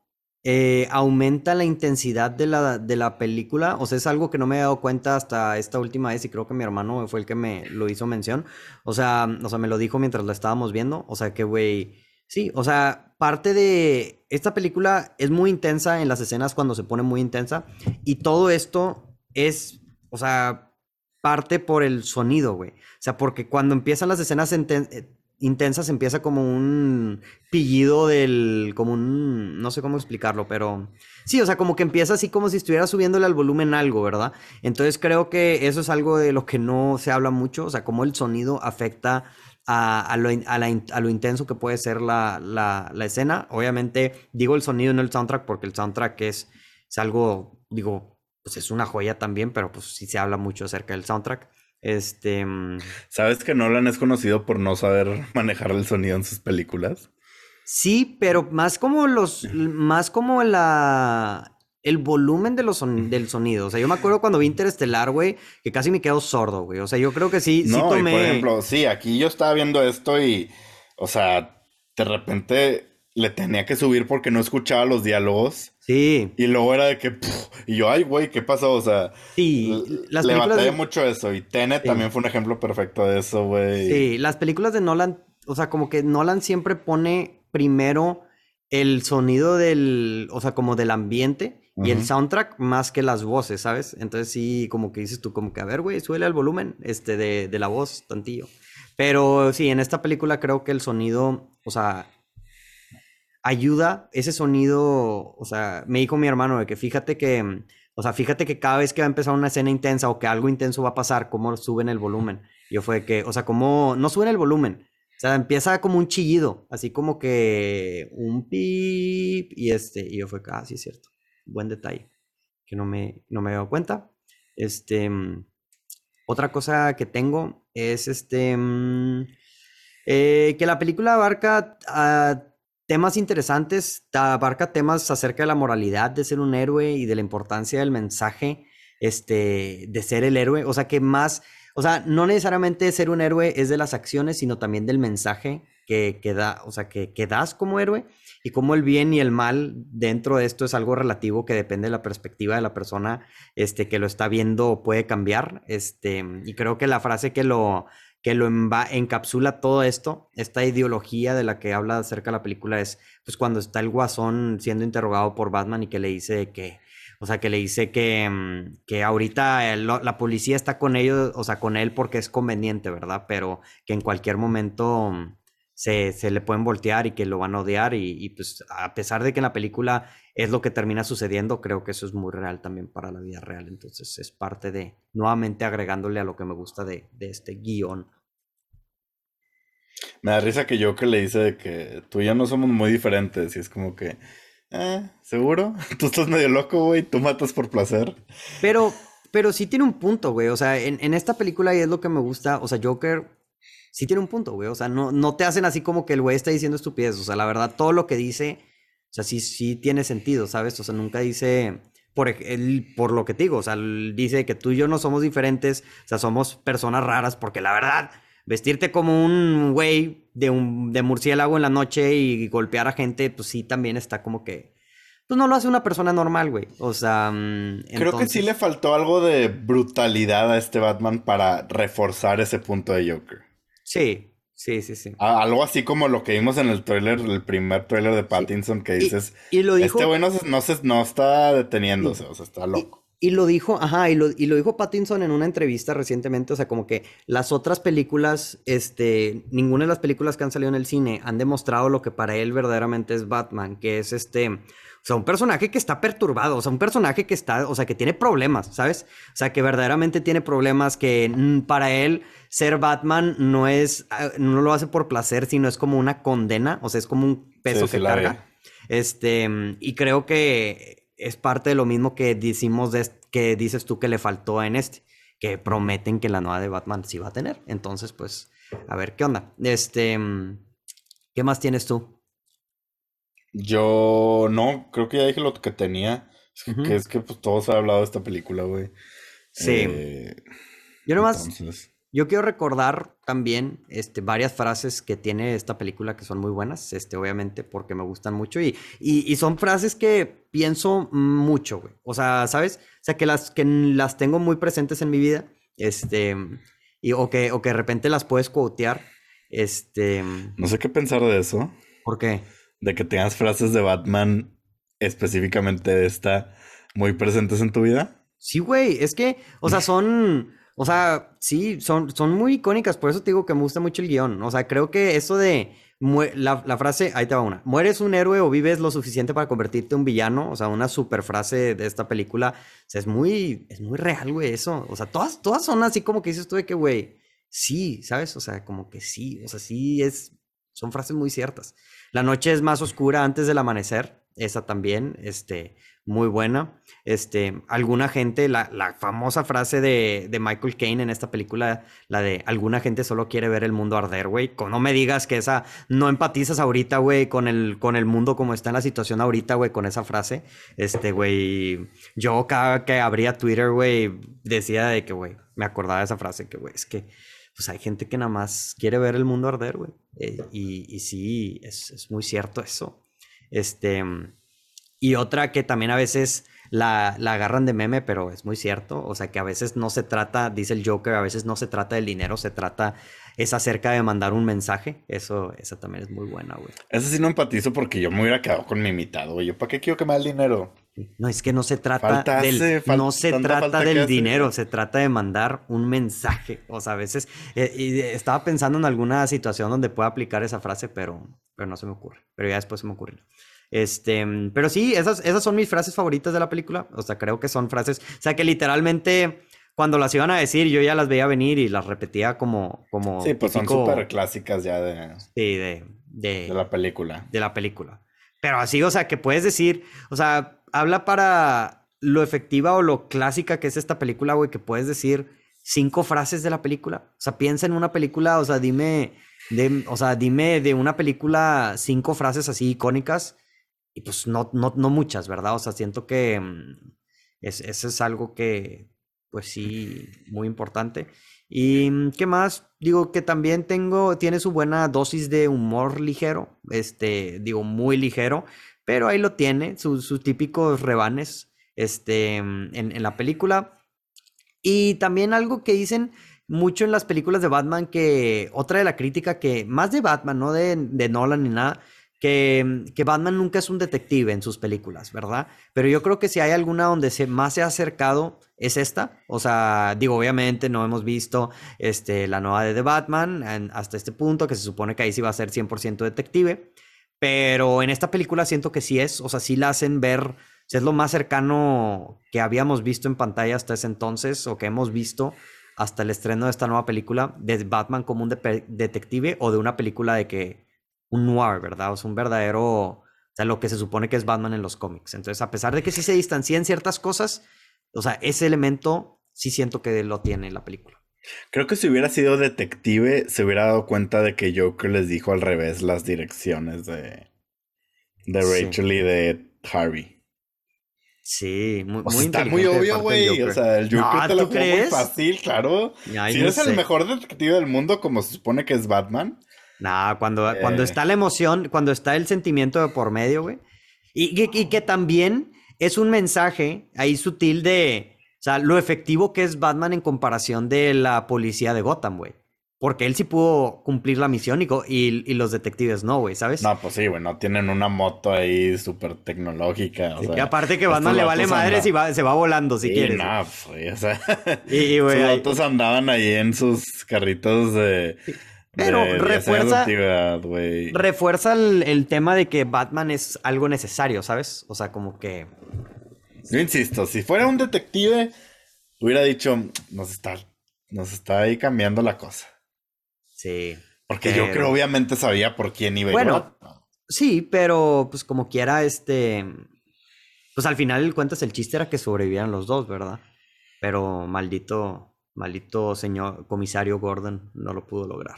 eh, aumenta la intensidad de la, de la película. O sea, es algo que no me he dado cuenta hasta esta última vez y creo que mi hermano fue el que me lo hizo mención. O sea, o sea me lo dijo mientras la estábamos viendo. O sea, que, güey, sí, o sea, parte de esta película es muy intensa en las escenas cuando se pone muy intensa y todo esto es, o sea, parte por el sonido, güey. O sea, porque cuando empiezan las escenas intensas empieza como un pillido del, como un, no sé cómo explicarlo, pero sí, o sea, como que empieza así como si estuviera subiéndole al volumen algo, ¿verdad? Entonces creo que eso es algo de lo que no se habla mucho, o sea, cómo el sonido afecta a, lo, intenso que puede ser la, la, escena. Obviamente digo el sonido, no el soundtrack, porque el soundtrack es, es algo, digo, pues es una joya también, pero pues sí se habla mucho acerca del soundtrack. Este. Mm, ¿Sabes que Nolan es conocido por no saber manejar el sonido en sus películas? Sí, pero más como los. Más como la. El volumen de los del sonido. O sea, yo me acuerdo cuando vi Interestelar, güey, que casi me quedo sordo, güey. O sea, yo creo que sí, no, sí tomé... por ejemplo, sí, aquí yo estaba viendo esto y. O sea, de repente le tenía que subir porque no escuchaba los diálogos. Sí. Y luego era de que, y yo, ay, güey, ¿qué pasó? O sea, sí, las le batallé mucho eso. Y Tenet también fue un ejemplo perfecto de eso, güey. Sí, las películas de Nolan, o sea, como que Nolan siempre pone primero el sonido del, o sea, como del ambiente y el soundtrack más que las voces, ¿sabes? Entonces sí, como que dices tú, como que, a ver, güey, suele el volumen este, de, de la voz, tantillo. Pero sí, en esta película creo que el sonido, o sea, ayuda ese sonido, o sea, me dijo mi hermano de que fíjate que, mm, o sea, fíjate que cada vez que va a empezar una escena intensa o que algo intenso va a pasar, cómo suben el volumen. yo fue que, o sea, como no suben el volumen, o sea, empieza como un chillido, así como que un pip y este, y yo fue que, ah, sí es cierto, buen detalle, que no me, no me he dado cuenta. Este, mm, otra cosa que tengo es este, mm, eh, que la película abarca temas interesantes, abarca temas acerca de la moralidad de ser un héroe y de la importancia del mensaje este, de ser el héroe. O sea, que más, o sea, no necesariamente ser un héroe es de las acciones, sino también del mensaje que, que da, o sea, que, que das como héroe y cómo el bien y el mal dentro de esto es algo relativo que depende de la perspectiva de la persona este, que lo está viendo puede cambiar. Este, y creo que la frase que lo, que lo encapsula todo esto, esta ideología de la que habla acerca de la película es, pues cuando está el guasón siendo interrogado por Batman y que le dice que, o sea, que le dice que, mm, que ahorita la policía está con ellos, o sea, con él porque es conveniente, ¿verdad? Pero que en cualquier momento mm, se, se le pueden voltear y que lo van a odiar y, y, pues a pesar de que en la película es lo que termina sucediendo, creo que eso es muy real también para la vida real. Entonces es parte de, nuevamente agregándole a lo que me gusta de, de este guion. Me da risa que yo que le dice de que tú y yo no somos muy diferentes y es como que, eh, ¿seguro? Tú estás medio loco, güey, tú matas por placer. Pero, pero sí tiene un punto, güey. O sea, en, en esta película y es lo que me gusta, o sea, Joker sí tiene un punto, güey. O sea, no, no te hacen así como que el güey está diciendo estupidez. O sea, la verdad, todo lo que dice, o sea, sí, sí tiene sentido, ¿sabes? O sea, nunca dice, por, el, por lo que te digo, o sea, dice que tú y yo no somos diferentes, o sea, somos personas raras, porque la verdad, vestirte como un güey de, un, de murciélago en la noche y golpear a gente, pues sí, también está como que... Pues no lo hace una persona normal, güey. O sea... Mm, Creo que sí le faltó algo de brutalidad a este Batman para reforzar ese punto de Joker. Sí, sí, sí, sí. Algo así como lo que vimos en el trailer, el primer trailer de Pattinson, que dices, y, lo dijo, este güey no, no, está deteniéndose, o sea, está loco. Y, lo dijo, ajá, y lo, y lo dijo Pattinson en una entrevista recientemente, o sea, como que las otras películas, este, ninguna de las películas que han salido en el cine han demostrado lo que para él verdaderamente es Batman, que es este o sea, un personaje que está perturbado, o sea, un personaje que está, o sea, que tiene problemas, ¿sabes? O sea, que verdaderamente tiene problemas que mm, para él ser Batman no es, ah, no lo hace por placer, sino es como una condena, o sea, es como un peso que carga. Este, y creo que es parte de lo mismo que decimos de, que dices tú que le faltó en este, que prometen que la nueva de Batman sí va a tener. Entonces, pues, a ver qué onda. Este, ¿qué más tienes tú? Yo no, creo que ya dije lo que tenía. Que es que pues todos han hablado de esta película, güey. Sí. Eh, yo nomás. Yo quiero recordar también este, varias frases que tiene esta película que son muy buenas, este, obviamente, porque me gustan mucho. Y, y, son frases que pienso mucho, güey. O sea, ¿sabes? O sea, que las, que las tengo muy presentes en mi vida. Este. Y, o, que, o que de repente las puedes quotear. Este. No sé qué pensar de eso. ¿Por qué? De que tengas frases de Batman específicamente esta muy presentes en tu vida? Sí, güey, es que, o sea, son, o sea, sí, son, son muy icónicas, por eso te digo que me gusta mucho el guion, o sea, creo que eso de la, la, frase, ahí te va una, mueres un héroe o vives lo suficiente para convertirte en un villano, o sea, una super frase de esta película, o sea, es muy, es muy real, güey, eso, o sea, todas, todas son así como que dices tú de que, güey, sí, ¿sabes? O sea, como que sí, o sea, sí es, son frases muy ciertas. La noche es más oscura antes del amanecer, esa también, este, muy buena. Este, alguna gente, la, la famosa frase de, de, Michael Caine en esta película, la de alguna gente solo quiere ver el mundo arder, güey. No me digas que esa, no empatizas ahorita, güey, con el, con el mundo como está en la situación ahorita, güey, con esa frase. Este, güey, yo cada que abría Twitter, güey, decía de que, güey, me acordaba de esa frase, que, güey, es que pues hay gente que nada más quiere ver el mundo arder, güey. Eh, y, sí, es, es, muy cierto eso. Este, y otra que también a veces la, la, agarran de meme, pero es muy cierto. O sea, que a veces no se trata, dice el Joker, a veces no se trata del dinero, se trata, es acerca de mandar un mensaje. Eso, esa también es muy buena, güey. Esa sí no empatizo porque yo me hubiera quedado con mi invitado, güey. Yo, ¿para qué quiero que me el dinero? No, es que no se trata del, no se trata del dinero, se trata de mandar un mensaje. O sea, a veces eh, y estaba pensando en alguna situación donde pueda aplicar esa frase, pero, pero no se me ocurre. Pero ya después se me ocurrió. Este, pero sí, esas, esas son mis frases favoritas de la película. O sea, creo que son frases, o sea, que literalmente cuando las iban a decir, yo ya las veía venir y las repetía como, como. Sí, pues son súper clásicas ya de. Sí, de, de. De la película. De la película. Pero así, o sea, que puedes decir, o sea, habla para lo efectiva o lo clásica que es esta película, güey, que puedes decir cinco frases de la película. O sea, piensa en una película, o sea, dime, de, o sea, dime de una película cinco frases así icónicas y pues no, no, no muchas, ¿verdad? O sea, siento que mm, es, eso es algo que, pues sí, muy importante. Y mm, qué más, digo que también tengo, tiene su buena dosis de humor ligero, este, digo, muy ligero, pero ahí lo tiene, sus, típicos rebanes este, en, en, la película. Y también algo que dicen mucho en las películas de Batman que, otra de la crítica que, más de Batman, no de, de Nolan ni nada, que, que, Batman nunca es un detective en sus películas, ¿verdad? Pero yo creo que si hay alguna donde se, más se ha acercado es esta. O sea, digo, obviamente no hemos visto este, la nueva de Batman hasta este punto, que se supone que ahí sí va a ser 100% detective. Pero en esta película siento que sí es, o sea, sí la hacen ver, es lo más cercano que habíamos visto en pantalla hasta ese entonces, o que hemos visto hasta el estreno de esta nueva película, de Batman como un detective o de una película de que un noir, ¿verdad? O sea, un verdadero, o sea, lo que se supone que es Batman en los cómics. Entonces, a pesar de que sí se distancian ciertas cosas, o sea, ese elemento sí siento que lo tiene la película. Creo que si hubiera sido detective, se hubiera dado cuenta de que Joker les dijo al revés las direcciones de, de Rachel y de Harvey. Sí, muy, muy Está muy obvio, güey. O sea, el Joker te lo crees? muy fácil, claro. si eres el mejor detective del mundo, como se supone que es Batman, Nah, cuando, cuando eh. está la emoción, cuando está el sentimiento de por medio, güey. Y, y, que también es un mensaje ahí sutil de, o sea, lo efectivo que es Batman en comparación de la policía de Gotham, güey. Porque él sí pudo cumplir la misión y, y, los detectives no, güey, ¿sabes? No, pues sí, güey, no tienen una moto ahí súper tecnológica. y aparte que Batman le vale madres y va, se va volando si quieres. No, pues, o sea, y, güey, sus andaban ahí en sus carritos de... Pero refuerza, refuerza el, tema de que Batman es algo necesario, ¿sabes? O sea, como que... Yo insisto, si fuera un detective, hubiera dicho, nos está, nos está ahí cambiando la cosa. Sí. Porque yo creo obviamente sabía por quién iba. Bueno, sí, pero pues como quiera, este... Pues al final el cuentas el chiste era que sobrevivieran los dos, ¿verdad? Pero maldito, maldito señor comisario Gordon no lo pudo lograr.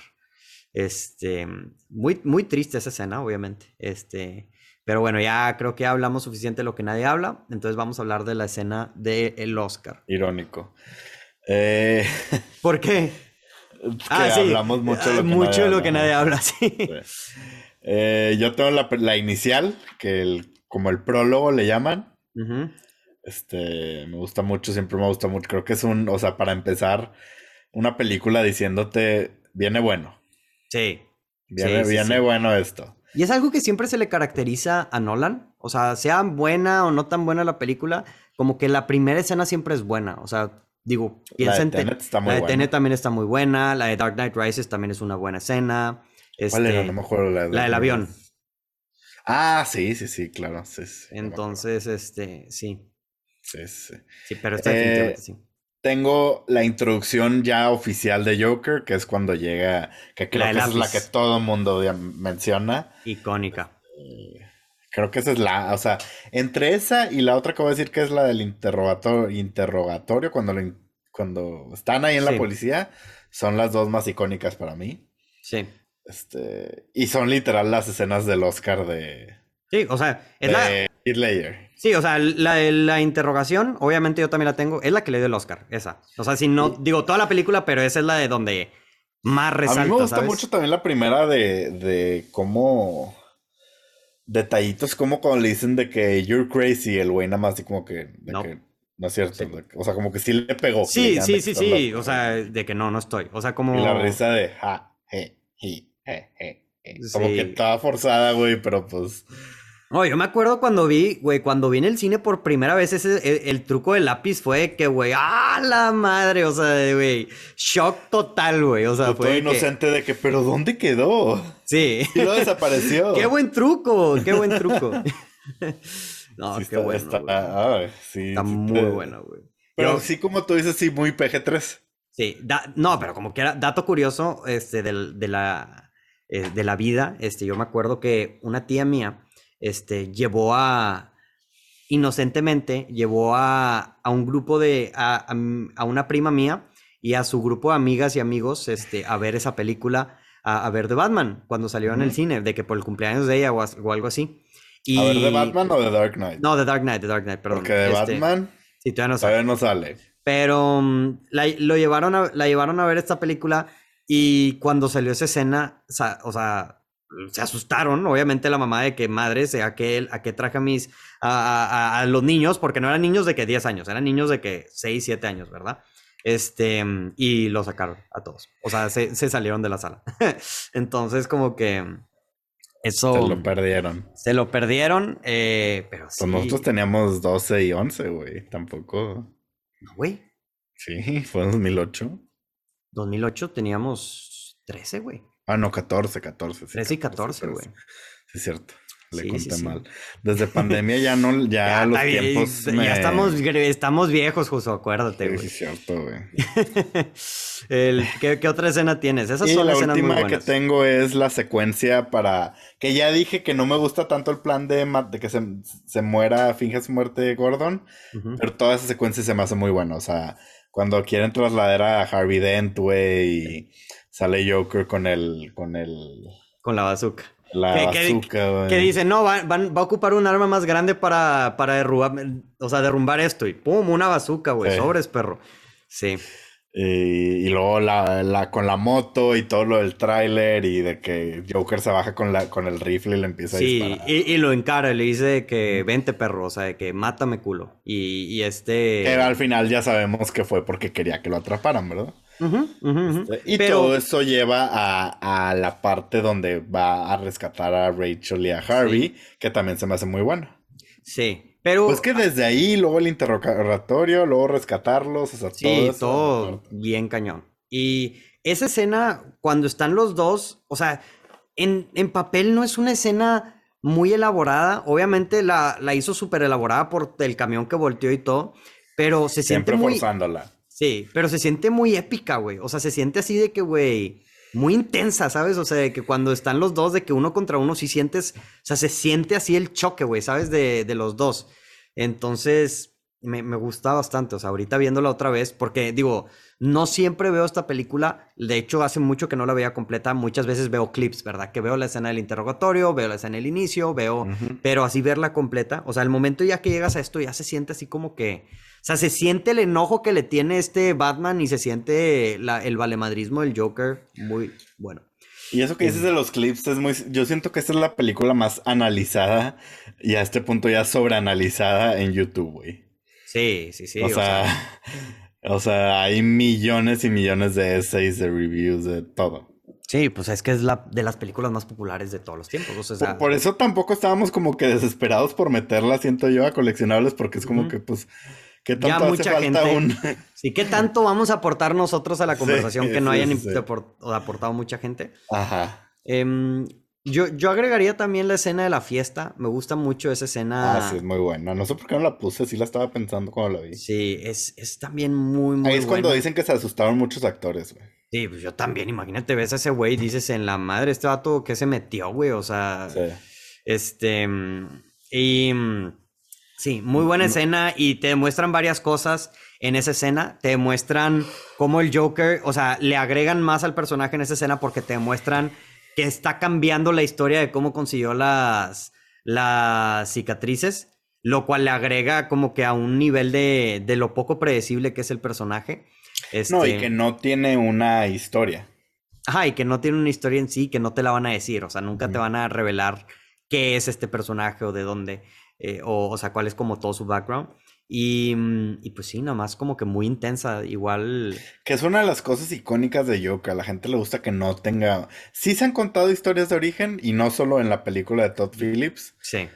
Este, muy, muy triste esa escena, obviamente. Este, pero bueno, ya creo que hablamos suficiente de lo que nadie habla. Entonces vamos a hablar de la escena del el Oscar. Irónico. Eh... ¿Por qué? ah, sí. hablamos mucho de lo que mucho nadie de lo que nadie habla, sí. Eh, yo tengo la, la inicial, que el, como el prólogo le llaman. Este, me gusta mucho, siempre me gusta mucho. Creo que es un, o sea, para empezar, una película diciéndote, viene bueno. Sí. Viene, bueno esto. Y es algo que siempre se le caracteriza a Nolan. O sea, sea buena o no tan buena la película, como que la primera escena siempre es buena. O sea, digo, piensa en Tenet. Está muy la de Tenet también está muy buena. La de Dark Knight Rises también es una buena escena. ¿Cuál era? Este, no me acuerdo. La, la del avión. Ah, sí, sí, sí, claro. Entonces, este, sí. Sí, sí. Sí, pero está definitivamente sí tengo la introducción ya oficial de Joker, que es cuando llega, que creo que es la que todo el mundo menciona. Icónica. creo que esa es la, o sea, entre esa y la otra que voy a decir que es la del interrogatorio, interrogatorio cuando, cuando están ahí en la policía, son las dos más icónicas para mí. Sí. Este, y son literal las escenas del Oscar de... Sí, o sea, es la... Sí, o sea, la, la interrogación, obviamente yo también la tengo, es la que le dio el Oscar, esa. O sea, si no, digo toda la película, pero esa es la de donde más resalta. A mí me gusta mucho también la primera de, de cómo. Detallitos, como cuando le dicen de que you're crazy, el güey nada más así como que. no. no es cierto. o sea, como que sí le pegó. Sí, sí, sí, sí. O sea, de que no, no estoy. O sea, como. Y la risa de ja, je, je, je, Como que estaba forzada, güey, pero pues. No, yo me acuerdo cuando vi, güey, cuando vi en el cine por primera vez ese, el, truco del lápiz fue que, güey, ¡ah, la madre! O sea, güey, shock total, güey. O sea, fue. inocente de que, ¿pero dónde quedó? Sí. Y lo desapareció. ¡Qué buen truco! ¡Qué buen truco! no, qué bueno. Está, ah, sí, está muy bueno, güey. Pero sí, como tú dices, sí, muy PG-3. Sí, no, pero como que era dato curioso este, de, la, eh, de la vida, este, yo me acuerdo que una tía mía este, llevó a, inocentemente, llevó a, a un grupo de, a, a, una prima mía y a su grupo de amigas y amigos este, a ver esa película, a, ver de Batman, cuando salió en el cine, de que por el cumpleaños de ella o, algo así. Y... ¿A ver de Batman o de Dark Knight? No, de Dark Knight, de Dark Knight, perdón. Porque de este, Batman sí, todavía no sale. no sale. Pero mm, la, lo llevaron a, la llevaron a ver esta película y cuando salió esa escena, o sea se asustaron, obviamente la mamá de que madre, sea que a qué traje a mis, a, los niños, porque no eran niños de que 10 años, eran niños de que 6, 7 años, ¿verdad? Este, y lo sacaron a todos. O sea, se, salieron de la sala. Entonces, como que eso. Se lo perdieron. Se lo perdieron, eh, pero sí. Pues nosotros teníamos 12 y 11, güey. Tampoco. No, güey. Sí, fue en 2008. 2008 teníamos 13, güey. Ah, no, 14, 14. 13 y 14, güey. Sí, es cierto. Le conté mal. Desde pandemia ya no, ya, los tiempos. Ya estamos, estamos viejos, justo, acuérdate, güey. Sí, es cierto, güey. ¿qué, otra escena tienes? Esas son la última que tengo es la secuencia para. Que ya dije que no me gusta tanto el plan de, de que se, se, muera, finge su muerte Gordon. Pero toda esa secuencia se me hace muy buena. O sea, cuando quieren trasladar a Harvey Dent, güey, y sale Joker con el. con el. Con la bazooka. La que, que, dice, no, va, va, a ocupar un arma más grande para, para derrubar, o sea, derrumbar esto. Y pum, una bazooka, güey. Sobres, perro. Sí. Y, luego la, la, con la moto y todo lo del tráiler y de que Joker se baja con, la, con el rifle y le empieza a disparar. Sí, y, lo encara y le dice que vente perro, o sea, de que mátame culo. Y, y este... Que al final ya sabemos que fue porque quería que lo atraparan, ¿verdad? Este, y todo eso lleva a, la parte donde va a rescatar a Rachel y a Harvey, que también se me hace muy bueno. Sí, pero... Pues que desde ahí, luego el interrogatorio, luego rescatarlos, o sea, sí, todo, bien cañón. Y esa escena, cuando están los dos, o sea, en, papel no es una escena muy elaborada. Obviamente la, la hizo súper elaborada por el camión que volteó y todo, pero se siente Siempre muy... forzándola. Sí, pero se siente muy épica, güey. O sea, se siente así de que, güey, muy intensa, ¿sabes? O sea, de que cuando están los dos, de que uno contra uno sí sientes, o sea, se siente así el choque, güey, ¿sabes? De, de los dos. Entonces, me, me, gusta bastante. O sea, ahorita viéndola otra vez, porque digo, no siempre veo esta película. De hecho, hace mucho que no la veía completa. Muchas veces veo clips, ¿verdad? Que veo la escena del interrogatorio, veo la escena del inicio, veo, pero así verla completa. O sea, el momento ya que llegas a esto, ya se siente así como que sea, se siente el enojo que le tiene este Batman y se siente el valemadrismo del Joker muy bueno. Y eso que dices de los clips es muy. Yo siento que esta es la película más analizada y a este punto ya sobreanalizada en YouTube, güey. Sí, sí, sí. O, sea, o sea, hay millones y millones de essays, de reviews, de todo. Sí, pues es que es la de las películas más populares de todos los tiempos. por, eso tampoco estábamos como que desesperados por meterla, siento yo, a coleccionables, porque es como que, pues, ¿Qué tanto ya mucha gente. Sí, ¿qué tanto vamos a aportar nosotros a la conversación que no hayan aportado mucha gente? Ajá. Em, yo, yo agregaría también la escena de la fiesta. Me gusta mucho esa escena. Ah, sí, es muy buena. No sé por qué no la puse, sí la estaba pensando cuando la vi. Sí, es, es también muy, muy Ahí es cuando dicen que se asustaron muchos actores, güey. Sí, pues yo también. Imagínate, ves a ese güey y dices en la madre, este vato que se metió, güey. O sea, sí. este. Y. Sí, muy buena escena y te demuestran varias cosas en esa escena. Te demuestran cómo el Joker, o sea, le agregan más al personaje en esa escena porque te demuestran que está cambiando la historia de cómo consiguió las, las cicatrices, lo cual le agrega como que a un nivel de, de lo poco predecible que es el personaje. No, y este que no tiene una historia. Ajá, y que no tiene una historia en sí, que no te la van a decir, o sea, nunca te van a revelar qué es este personaje o de dónde. Eh, o, o sea, cuál es como todo su background. Y, mm, y, pues sí, nada más como que muy intensa, igual. Que es una de las cosas icónicas de Joker. A la gente le gusta que no tenga. Sí se han contado historias de origen y no solo en la película de Todd Phillips. Sí.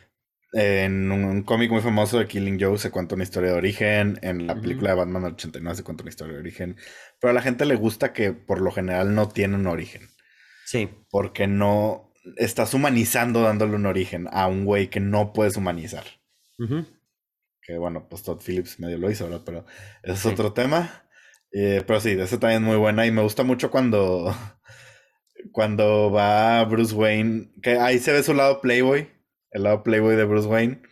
en un, cómic muy famoso de Killing Joe se cuenta una historia de origen. En la película de Batman 89 se cuenta una historia de origen. Pero a la gente le gusta que por lo general no tiene un origen. Sí. Porque no estás humanizando dándole un origen a un güey que no puedes humanizar. Que bueno, pues Todd Phillips medio lo hizo, ¿verdad? Pero ese es otro tema. Eh, pero sí, ese también es muy buena y me gusta mucho cuando, cuando va Bruce Wayne, que ahí se ve su lado Playboy, el lado Playboy de Bruce Wayne.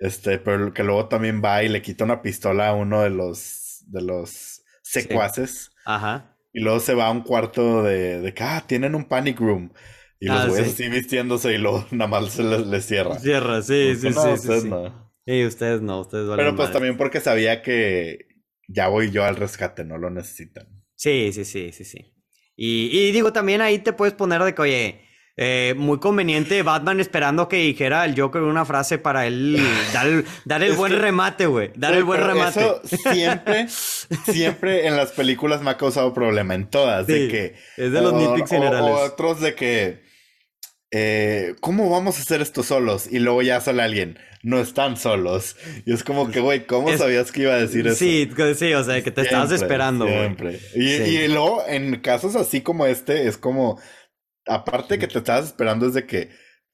Este, pero que luego también va y le quita una pistola a uno de los, de los secuaces. Ajá. Y luego se va a un cuarto de, de que, ah, tienen un panic room. Y los ah, güeyes así vistiéndose y luego nada más se les, cierra. Cierra, sí, sí, sí. Ustedes no. Sí, ustedes no, ustedes Pero pues también porque sabía que ya voy yo al rescate, no lo necesitan. Sí, sí, sí, sí, sí. Y, y, digo, también ahí te puedes poner de que, oye, Eh, muy conveniente Batman esperando que dijera el Joker una frase para él dar el, buen remate, güey. Dar el buen remate. Eso siempre, siempre en las películas me ha causado problema, en todas. de que, es de los nitpicks generales. O otros de que, eh, ¿cómo vamos a hacer esto solos? Y luego ya sale alguien no están solos. Y es como que, güey, ¿cómo sabías que iba a decir eso? Sí, sí, o sea, que te estabas esperando, güey. Siempre. Y, y, luego, en casos así como este, es como, aparte que te estabas esperando, es de que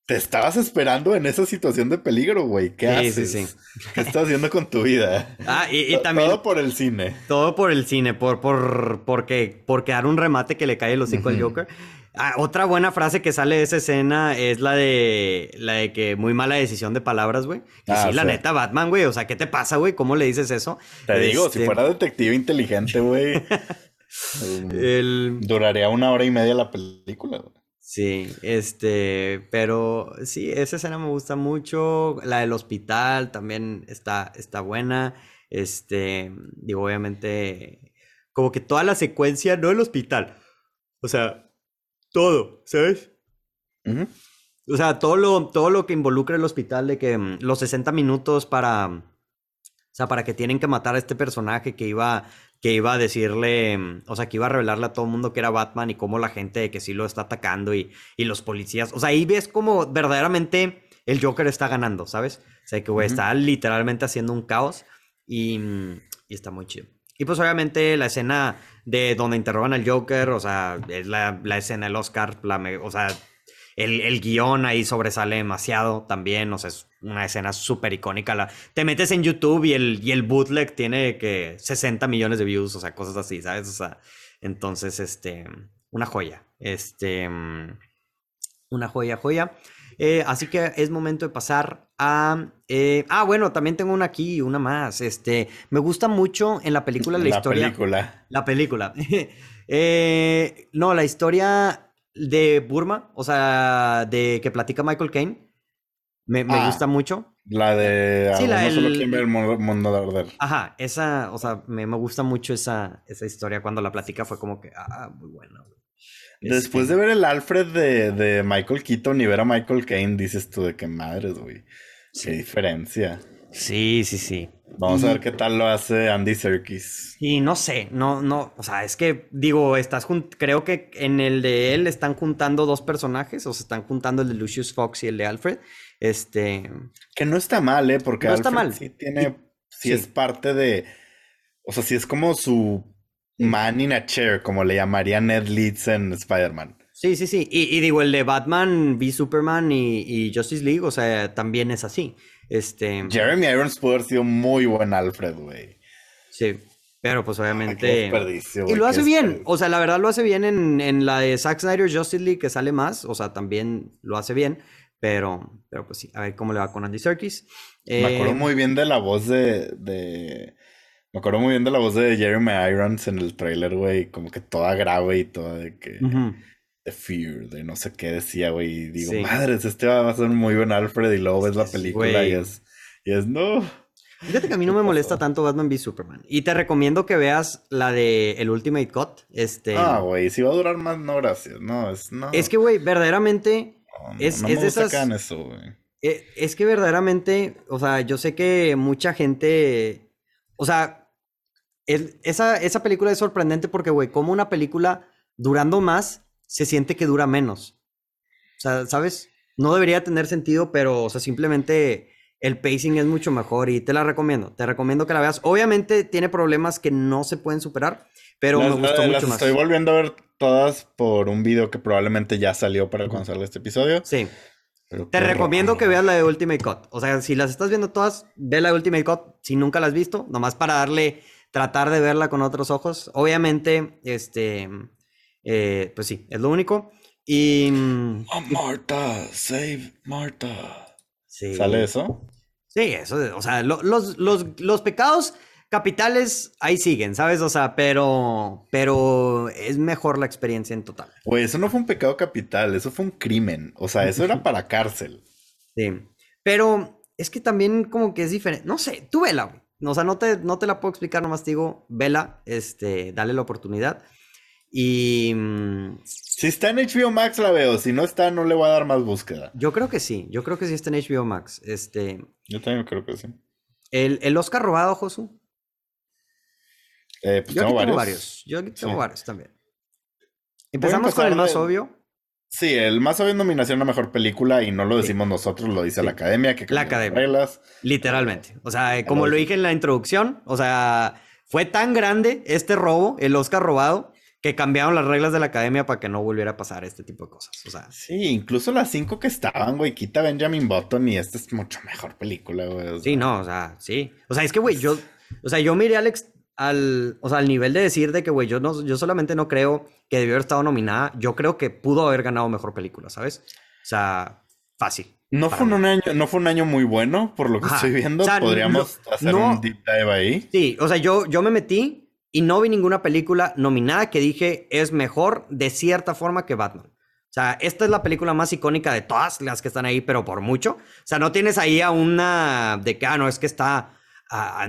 te estabas esperando en esa situación de peligro, güey. ¿Qué haces? Sí, sí. ¿Qué estás haciendo con tu vida? Ah, y, también. Todo por el cine. Todo por el cine, por, por, porque, porque dar un remate que le cae el hocico al Joker. Ah, otra buena frase que sale de esa escena es la de la de que muy mala decisión de palabras, güey. Que ah, sí, la neta, Batman, güey. O sea, ¿qué te pasa, güey? ¿Cómo le dices eso? Te digo, si este fuera detective inteligente, güey. Duraría una hora y media la película, güey. Sí, este, pero sí, esa escena me gusta mucho. La del hospital también está, está buena. Este, digo, obviamente, como que toda la secuencia, no el hospital. O sea, todo, ¿sabes? O sea, todo lo, todo lo que involucra el hospital de que mm, los 60 minutos para... O sea, para que tienen que matar a este personaje que iba, que iba a decirle, mm, o sea, que iba a revelarle a todo el mundo que era Batman y cómo la gente que sí lo está atacando y, y los policías. O sea, ahí ves como verdaderamente el Joker está ganando, ¿sabes? O sea, que güey, está literalmente haciendo un caos y, mm, y está muy chido. Y pues obviamente la escena de donde interrogan al Joker, o sea, es la, escena del Oscar, o sea, el, el, guion ahí sobresale demasiado también, o sea, es una escena súper icónica. La, te metes en YouTube y el, y el bootleg tiene que 60 millones de views, o sea, cosas así, ¿sabes? O sea, entonces, este, una joya, este, una joya, joya. Eh, así que es momento de pasar a... Eh, ah, bueno, también tengo una aquí, una más. Este, me gusta mucho en la película la, historia... La película. La película. Eh, no, la historia de Burma, o sea, de que platica Michael Caine. Me, ah, gusta mucho. La de... Sí, la solo quien ve el mundo de arder. Ajá, esa, o sea, me, me, gusta mucho esa, esa historia. Cuando la platica fue como que, ah, muy buena. Después este de ver el Alfred de, Michael Keaton y ver a Michael Caine, dices tú de qué madres, güey. Qué diferencia. Sí, sí, sí. Vamos a ver qué tal lo hace Andy Serkis. Y no sé, no, no, o sea, es que digo, estás creo que en el de él están juntando dos personajes, o se están juntando el de Lucius Fox y el de Alfred. Este. Que no está mal, ¿eh? Porque no está mal. sí tiene, sí, es parte de. O sea, sí es como su Man in a Chair, como le llamaría Ned Leeds en Spider-Man. Sí, sí, sí. Y, digo, el de Batman v Superman y, Justice League, o sea, también es así. Este... Jeremy Irons pudo haber sido muy buen Alfred, güey. Sí, pero pues obviamente... y lo hace bien, o sea, la verdad lo hace bien en, la de Zack Snyder Justice League que sale más, o sea, también lo hace bien, pero, pero pues sí, a ver cómo le va con Andy Serkis. Me acuerdo eh, muy bien de la voz de me acuerdo muy bien de la voz de Jeremy Irons en el trailer, güey, como que toda grave y toda de que... De Fear, de no sé qué decía, güey. Y digo, madres, este va a ser muy buen Alfred y luego ves la película y es... Y es, no... Fíjate que a mí no me molesta tanto Batman v Superman. Y te recomiendo que veas la de el Ultimate Cut. Este... Ah, güey, si va a durar más, no, gracias. No, es, no. Es que, güey, verdaderamente... es, es de esas... eso, güey. Eh, es que verdaderamente, o sea, yo sé que mucha gente... O sea, esa, esa película es sorprendente porque, güey, como una película durando más se siente que dura menos. O sea, ¿sabes? No debería tener sentido, pero, o sea, simplemente el pacing es mucho mejor y te la recomiendo. Te recomiendo que la veas. Obviamente tiene problemas que no se pueden superar, pero me gustó mucho las más. Estoy volviendo a ver todas por un video que probablemente ya salió para cuando salga este episodio. Sí. te recomiendo que veas la de Ultimate Cut. O sea, si las estás viendo todas, ve la de Ultimate Cut. Si nunca las has visto, nomás para darle tratar de verla con otros ojos. Obviamente, este, eh, pues sí, es lo único. Y... Oh, Marta, save Marta. ¿Sale eso? Sí, eso, o sea, los, los, pecados capitales ahí siguen, ¿sabes? O sea, pero, pero es mejor la experiencia en total. Pues eso no fue un pecado capital, eso fue un crimen. O sea, eso era para cárcel. Sí, pero es que también como que es diferente. No sé, tú vela, o sea, no te, no te la puedo explicar, nomás te digo, vela, este, dale la oportunidad. Y. mm, Si está en HBO Max la veo, si no está no le voy a dar más búsqueda. Yo creo que sí, yo creo que sí está en HBO Max. Este. Yo también creo que sí. El, el Oscar robado, Josu. Eh, pues Yo tengo aquí tengo varios. varios. Yo aquí tengo Sí. varios también. Empezamos con el más de- obvio. Sí, el más obvio es nominación a mejor película y no lo decimos nosotros, lo dice Sí. la academia, que La academia. reglas. Literalmente. O sea, como lo lo dije. en la introducción, o sea, fue tan grande este robo, el Oscar robado, que cambiaron las reglas de la academia para que no volviera a pasar este tipo de cosas. O sea, Sí, incluso las cinco que estaban, güey, quita Benjamin Button y esta es mucho mejor película, güey. o sea. sí, no, o sea, sí. O sea, es que, güey, yo, o sea, yo miré al, ex- al, o sea, al nivel de decir de que, güey, yo, no, yo solamente no creo que debió haber estado nominada, yo creo que pudo haber ganado mejor película, ¿sabes? O sea, fácil. No fue, mí. un año, no fue un año muy bueno, por lo que Ajá. estoy viendo. O sea, Podríamos no- hacer no- un deep dive ahí. Sí, o sea, yo, yo me metí y no vi ninguna película nominada que dije es mejor de cierta forma que Batman. O sea, esta es la película más icónica de todas las que están ahí, pero por mucho. O sea, no tienes ahí a una de que, ah, no, es que está,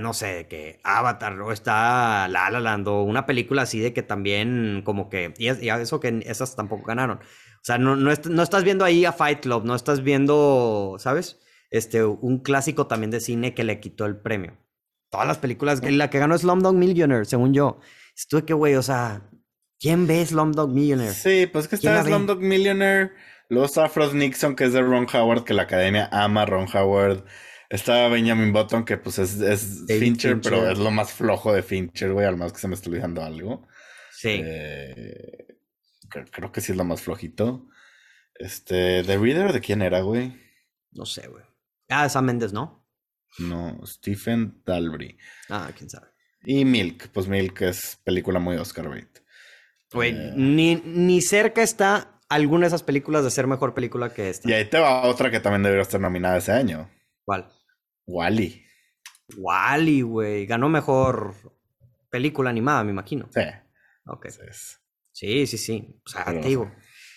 no sé, que Avatar o está La La Land o una película así de que también como que, y, es- y a eso que esas tampoco ganaron. O sea, no, no, est- no estás viendo ahí a Fight Club, no estás viendo, ¿sabes? Este, un clásico también de cine que le quitó el premio. Todas las películas, que la que ganó es Slumdog Millionaire, según yo. Estuve que, güey, o sea, ¿quién ve Slumdog Millionaire? Sí, pues que ¿Quién está? Slumdog Millionaire, luego está Frost Nixon, que es de Ron Howard, que la academia ama a Ron Howard. Está Benjamin Button, que pues es, Fincher, pero es lo más flojo de Fincher, güey, al menos que se me está olvidando algo. Sí. Eh, creo, creo que sí es lo más flojito. Este, The Reader, ¿de quién era, güey? No sé, güey. Ah, Sam Mendes, ¿no? No, Stephen Dalbury. Ah, quién sabe. Y Milk, pues Milk es película muy Oscar bait. Güey, Eh. ni, ni cerca está alguna de esas películas de ser mejor película que esta. Y ahí te va otra que también debería estar nominada ese año. ¿Cuál? Wally. Wally, güey. Ganó mejor película animada, me imagino. Sí. Ok. entonces, Sí, sí, sí. O sea, te digo,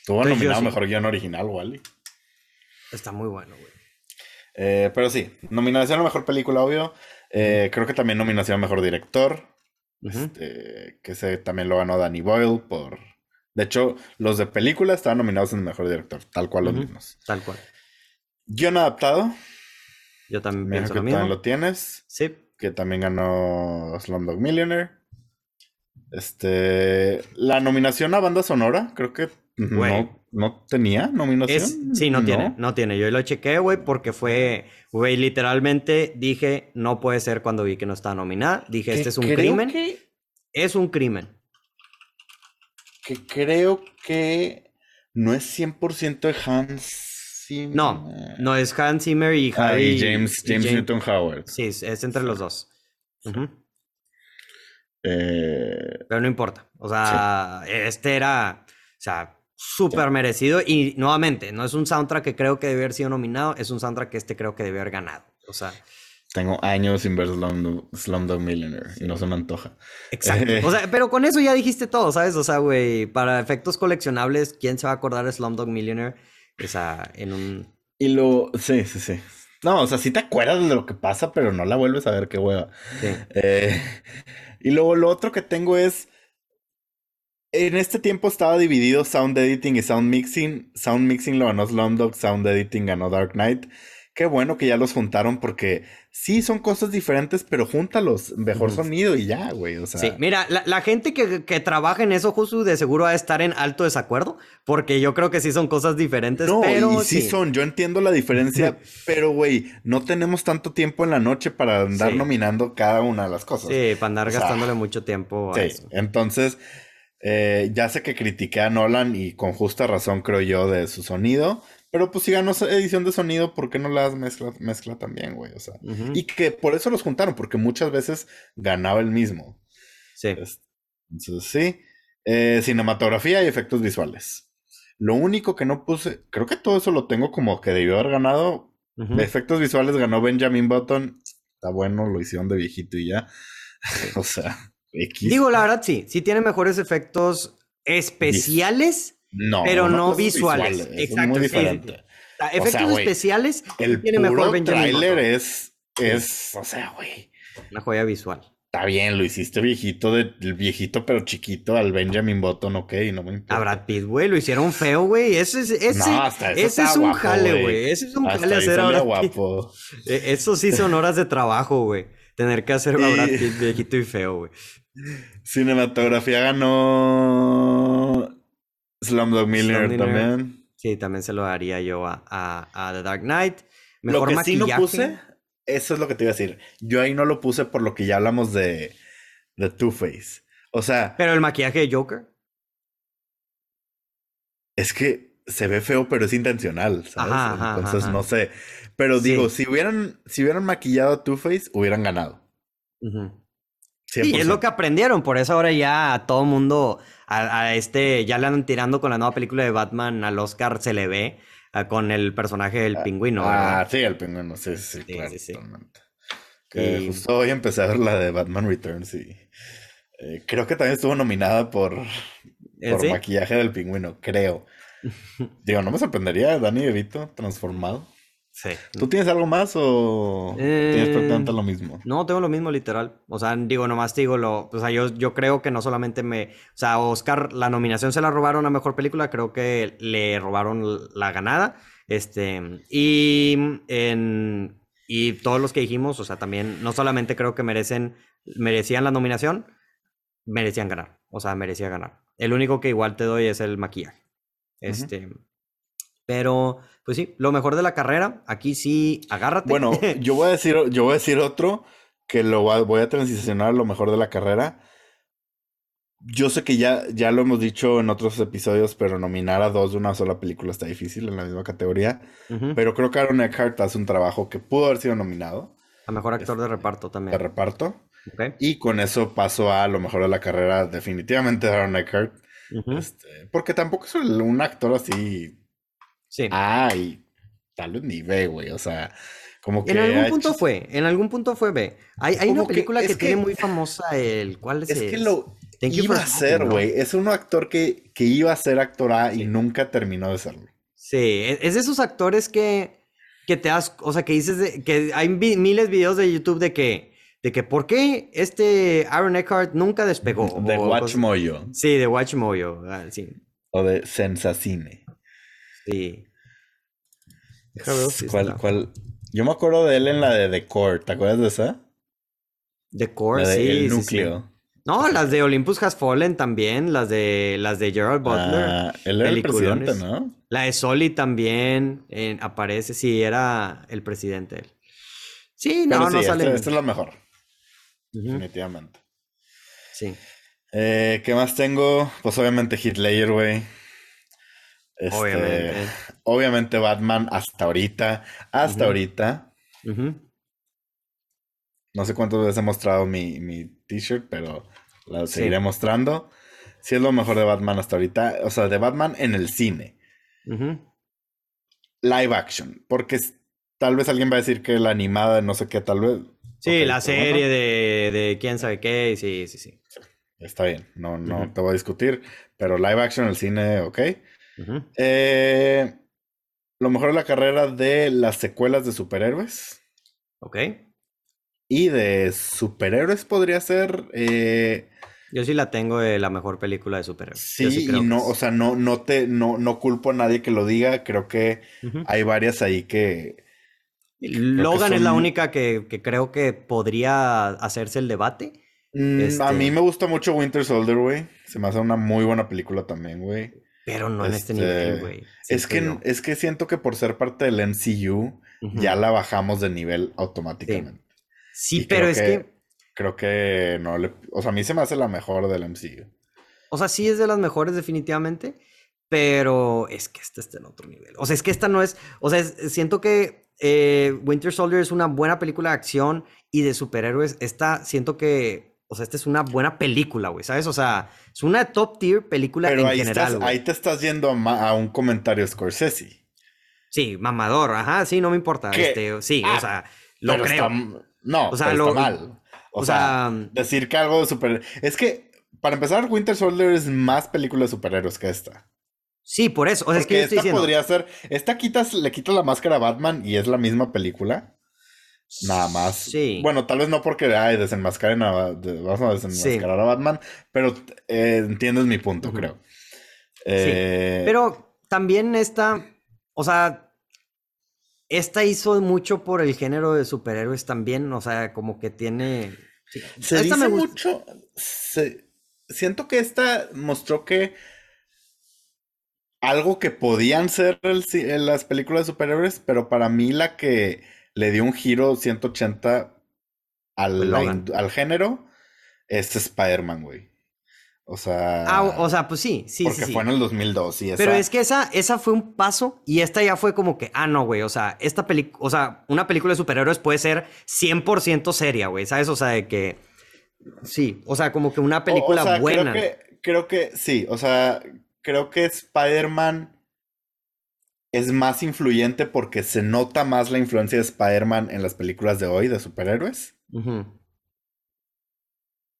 Tuvo Entonces, yo nominado sí. mejor guion original, Wally. está muy bueno, güey. Eh, pero sí, nominación a mejor película, obvio. Eh, creo que también nominación a mejor director. Este, que ese también lo ganó Danny Boyle por. De hecho, los de película estaban nominados en mejor director, tal cual los mismos. Tal cual. Guión adaptado, Yo también pienso que lo mismo. también lo tienes. Sí. que también ganó Slumdog Millionaire. Este, la nominación a banda sonora, creo que Güey. no, no tenía nominación. Es, sí, no, tiene, no tiene. Yo lo chequé, güey, porque fue, güey, literalmente dije, no puede ser cuando vi que no estaba nominada. Dije, Que este es un crimen. Que, Es un crimen. que creo que no es 100% de Hans Zimmer. No, no es Hans Zimmer y Ah, Harry. y James, James Jam- Newton Howard. Sí, es, entre los dos. Eh, Pero no importa. O sea, este era, o sea, súper merecido. Y nuevamente, no es un soundtrack que creo que debe haber sido nominado, es un soundtrack que este creo que debe haber ganado. O sea, tengo años sin ver Slumdog, Slumdog Millionaire y no se me antoja. exacto. O sea, pero con eso ya dijiste todo, ¿sabes? O sea, güey, para efectos coleccionables, ¿quién se va a acordar de Slumdog Millionaire? O sea, en un. Y lo. Sí, sí, sí. No, o sea, sí te acuerdas de lo que pasa, pero no la vuelves a ver, qué hueva. Sí. Eh, y luego lo otro que tengo es. En este tiempo estaba dividido Sound Editing y Sound Mixing. Sound Mixing lo ganó Slumdog, Sound Editing ganó Dark Knight. Qué bueno que ya los juntaron porque sí son cosas diferentes, pero júntalos. Mejor sonido y ya, güey. O sea, Sí, mira, la, la gente que, que trabaja en eso, Josu, de seguro va a estar en alto desacuerdo, porque yo creo que sí son cosas diferentes, No, pero y sí, son, yo entiendo la diferencia, pero güey, no tenemos tanto tiempo en la noche para andar Sí. nominando cada una de las cosas. Sí, para andar O sea, gastándole mucho tiempo a Sí, eso. entonces, eh, ya sé que critiqué a Nolan y con justa razón creo yo de su sonido, pero pues si ganó edición de sonido, ¿por qué no las mezcla, mezcla también, güey? O sea, y que por eso los juntaron, porque muchas veces ganaba el mismo. Sí. Es- Entonces, sí. Eh, cinematografía y efectos visuales. Lo único que no puse, creo que todo eso lo tengo como que debió haber ganado. De efectos visuales ganó Benjamin Button. Está bueno, lo hicieron de viejito y ya. o sea, X. Digo, la verdad, sí, sí tiene mejores efectos especiales, no, pero no cosa es visuales. visual, es Exacto, muy sí, diferente. o sea, efectos especiales El tiene puro mejor Button. es, es, o sea, güey. una joya visual. Está bien, lo hiciste viejito, del viejito pero chiquito al Benjamin Button, ok, no me importa. A Brad Pitt, güey, lo hicieron feo, güey. Ese, ese, No, hasta ese está es un guapo, jale, güey. Ese es un Hasta jale hacer a salía Brad Pitt. guapo. Eh, Eso sí son horas de trabajo, güey. Tener que hacer a Brad Pitt viejito y feo, güey. Cinematografía ganó Slumdog Millionaire también. Sí, también se lo daría yo a, a, a The Dark Knight. Lo que sí maquillaje. no puse, eso es lo que te iba a decir. Yo ahí no lo puse por lo que ya hablamos de, de Two-Face. O sea, Pero el maquillaje de Joker. es que se ve feo, pero es intencional, ¿sabes? Ajá, ajá, Entonces ajá. no sé. Pero Sí. digo, si hubieran, si hubieran maquillado a Two-Face, hubieran ganado. Ujú. 100%. Sí, es lo que aprendieron. Por eso ahora ya a todo mundo, a, a este, ya le andan tirando con la nueva película de Batman al Oscar, se le ve ah, con el personaje del pingüino, Ah, sí, el pingüino, sí, sí, Sí, claro, sí. Que Y- justo hoy empecé a ver la de Batman Returns y eh, creo que también estuvo nominada por, ¿Eh, por maquillaje del pingüino, creo. Digo, no me sorprendería Danny DeVito transformado. Sí. ¿Tú tienes algo más o tienes Eh, prácticamente lo mismo? No, tengo lo mismo literal. O sea, digo, nomás digo lo. O sea, yo, yo creo que no solamente me. O sea, Oscar, la nominación se la robaron a mejor película, creo que le robaron la ganada. Este. Y en. Y todos los que dijimos, o sea, también, no solamente creo que merecen, merecían la nominación, merecían ganar. O sea, merecía ganar. El único que igual te doy es el maquillaje. Este. Pero, pues sí, lo mejor de la carrera, aquí sí, agárrate. Bueno, yo voy a decir, yo voy a decir otro que lo voy a transicionar a lo mejor de la carrera. Yo sé que ya, ya lo hemos dicho en otros episodios, pero nominar a dos de una sola película está difícil en la misma categoría. Pero creo que Aaron Eckhart hace un trabajo que pudo haber sido nominado A mejor actor de reparto de también. reparto. Ok. Y con eso paso a lo mejor de la carrera, definitivamente de Aaron Eckhart. Este, porque tampoco es un actor así. Sí. A y tal vez ni B, güey. O sea, como que. en algún punto hecho- fue, en algún punto fue B. Hay, hay una que- película que, tiene muy famosa el ¿cuál es? Es que lo Thank iba a ser, ¿no? güey. Es un actor que, que iba a ser actor A y nunca terminó de serlo. Sí, e- es de esos actores que, que te das, o sea, que dices de- que hay miles de videos de YouTube de que, de que ¿por qué este Aaron Eckhart nunca despegó? De Watch Mojo. Sí, de Watch Mojo, ah, sí, O de Sensacine. Sí. Déjame ver si ¿Cuál, cuál? Yo me acuerdo de él en la de The Core. ¿Te acuerdas de esa? The Core, la de sí, El sí, sí. Núcleo. No, las de Olympus Has Fallen también, las de las de Gerald Butler. Ah, él era el presidente, ¿no? La de Soli también eh, aparece, sí, era el presidente él. Sí, no, Pero no sí, sale. este, este es lo mejor, definitivamente. Sí. Eh, ¿qué más tengo? Pues obviamente Hitler, güey. Este, Obviamente. Obviamente Batman hasta ahorita. Hasta ahorita. No sé cuántas veces he mostrado mi, mi t-shirt, pero la Sí. seguiré mostrando. Sí es lo mejor de Batman hasta ahorita. O sea, de Batman en el cine. Live action. Porque tal vez alguien va a decir que la animada, no sé qué, tal vez. Sí, la serie de, de quién sabe qué, sí, sí, sí. Está bien, no, no te voy a discutir. Pero live action en el cine, ok. Eh, lo mejor de la carrera de las secuelas de superhéroes. Ok. Y de superhéroes podría ser. eh, Yo sí la tengo de la mejor película de superhéroes. sí, sí y no, es. o sea, no, no te, no, no culpo a nadie que lo diga. Creo que hay varias ahí que. Logan es la única que, que creo que podría hacerse el debate. Mm, A Este- mí me gusta mucho Winter Soldier, güey. Se me hace una muy buena película también, güey. Pero no en este Este, nivel, güey. Es que, siento es que siento que por ser parte del MCU, ya la bajamos de nivel automáticamente. Sí, pero es que- que, Creo que no le. O sea, a mí se me hace la mejor del MCU. o sea, sí es de las mejores definitivamente, pero es que esta está en otro nivel. O sea, es que esta no es, o sea, es- siento que eh, Winter Soldier es una buena película de acción y de superhéroes. Esta, siento que, o sea, esta es una buena película, güey, ¿sabes? O sea, es una top tier película Pero en ahí, general, estás, ahí te estás yendo a, un comentario Scorsese. Sí, mamador, ajá, sí, no me importa. Este, sí, Ah, o sea, lo Pero creo. está- no, O sea, pero lo- está mal. O, o sea, sea, decir que algo de super. Es que, para empezar, Winter Soldier es más película de superhéroes que esta. Sí, por eso. O sea, es que yo estoy esta diciendo. podría ser. Esta quitas, le quitas la máscara a Batman y es la misma película. Nada más. Sí. Bueno, tal vez no porque ay, desenmascaren a, vamos a desenmascarar a Batman, pero eh, entiendes mi punto, creo. Eh, pero también esta, o sea, esta hizo mucho por el género de superhéroes también, o sea, como que tiene... Se dice mucho, siento que esta mostró que algo que podían ser en las películas de superhéroes, pero para mí la que le dio un giro 180 al, al género es Spider-Man, güey. O sea. Ah, o sea, pues sí, sí, porque sí. fue en el 2002 y Pero es que esa, esa fue un paso y esta ya fue como que, ah, no, güey. O sea, esta película, o sea, una película de superhéroes puede ser 100% seria, güey. ¿Sabes? O sea, de que. Sí, o sea, como que una película buena. Creo que, creo que sí, o sea, creo que Spider-Man es más influyente porque se nota más la influencia de Spider-Man en las películas de hoy de superhéroes.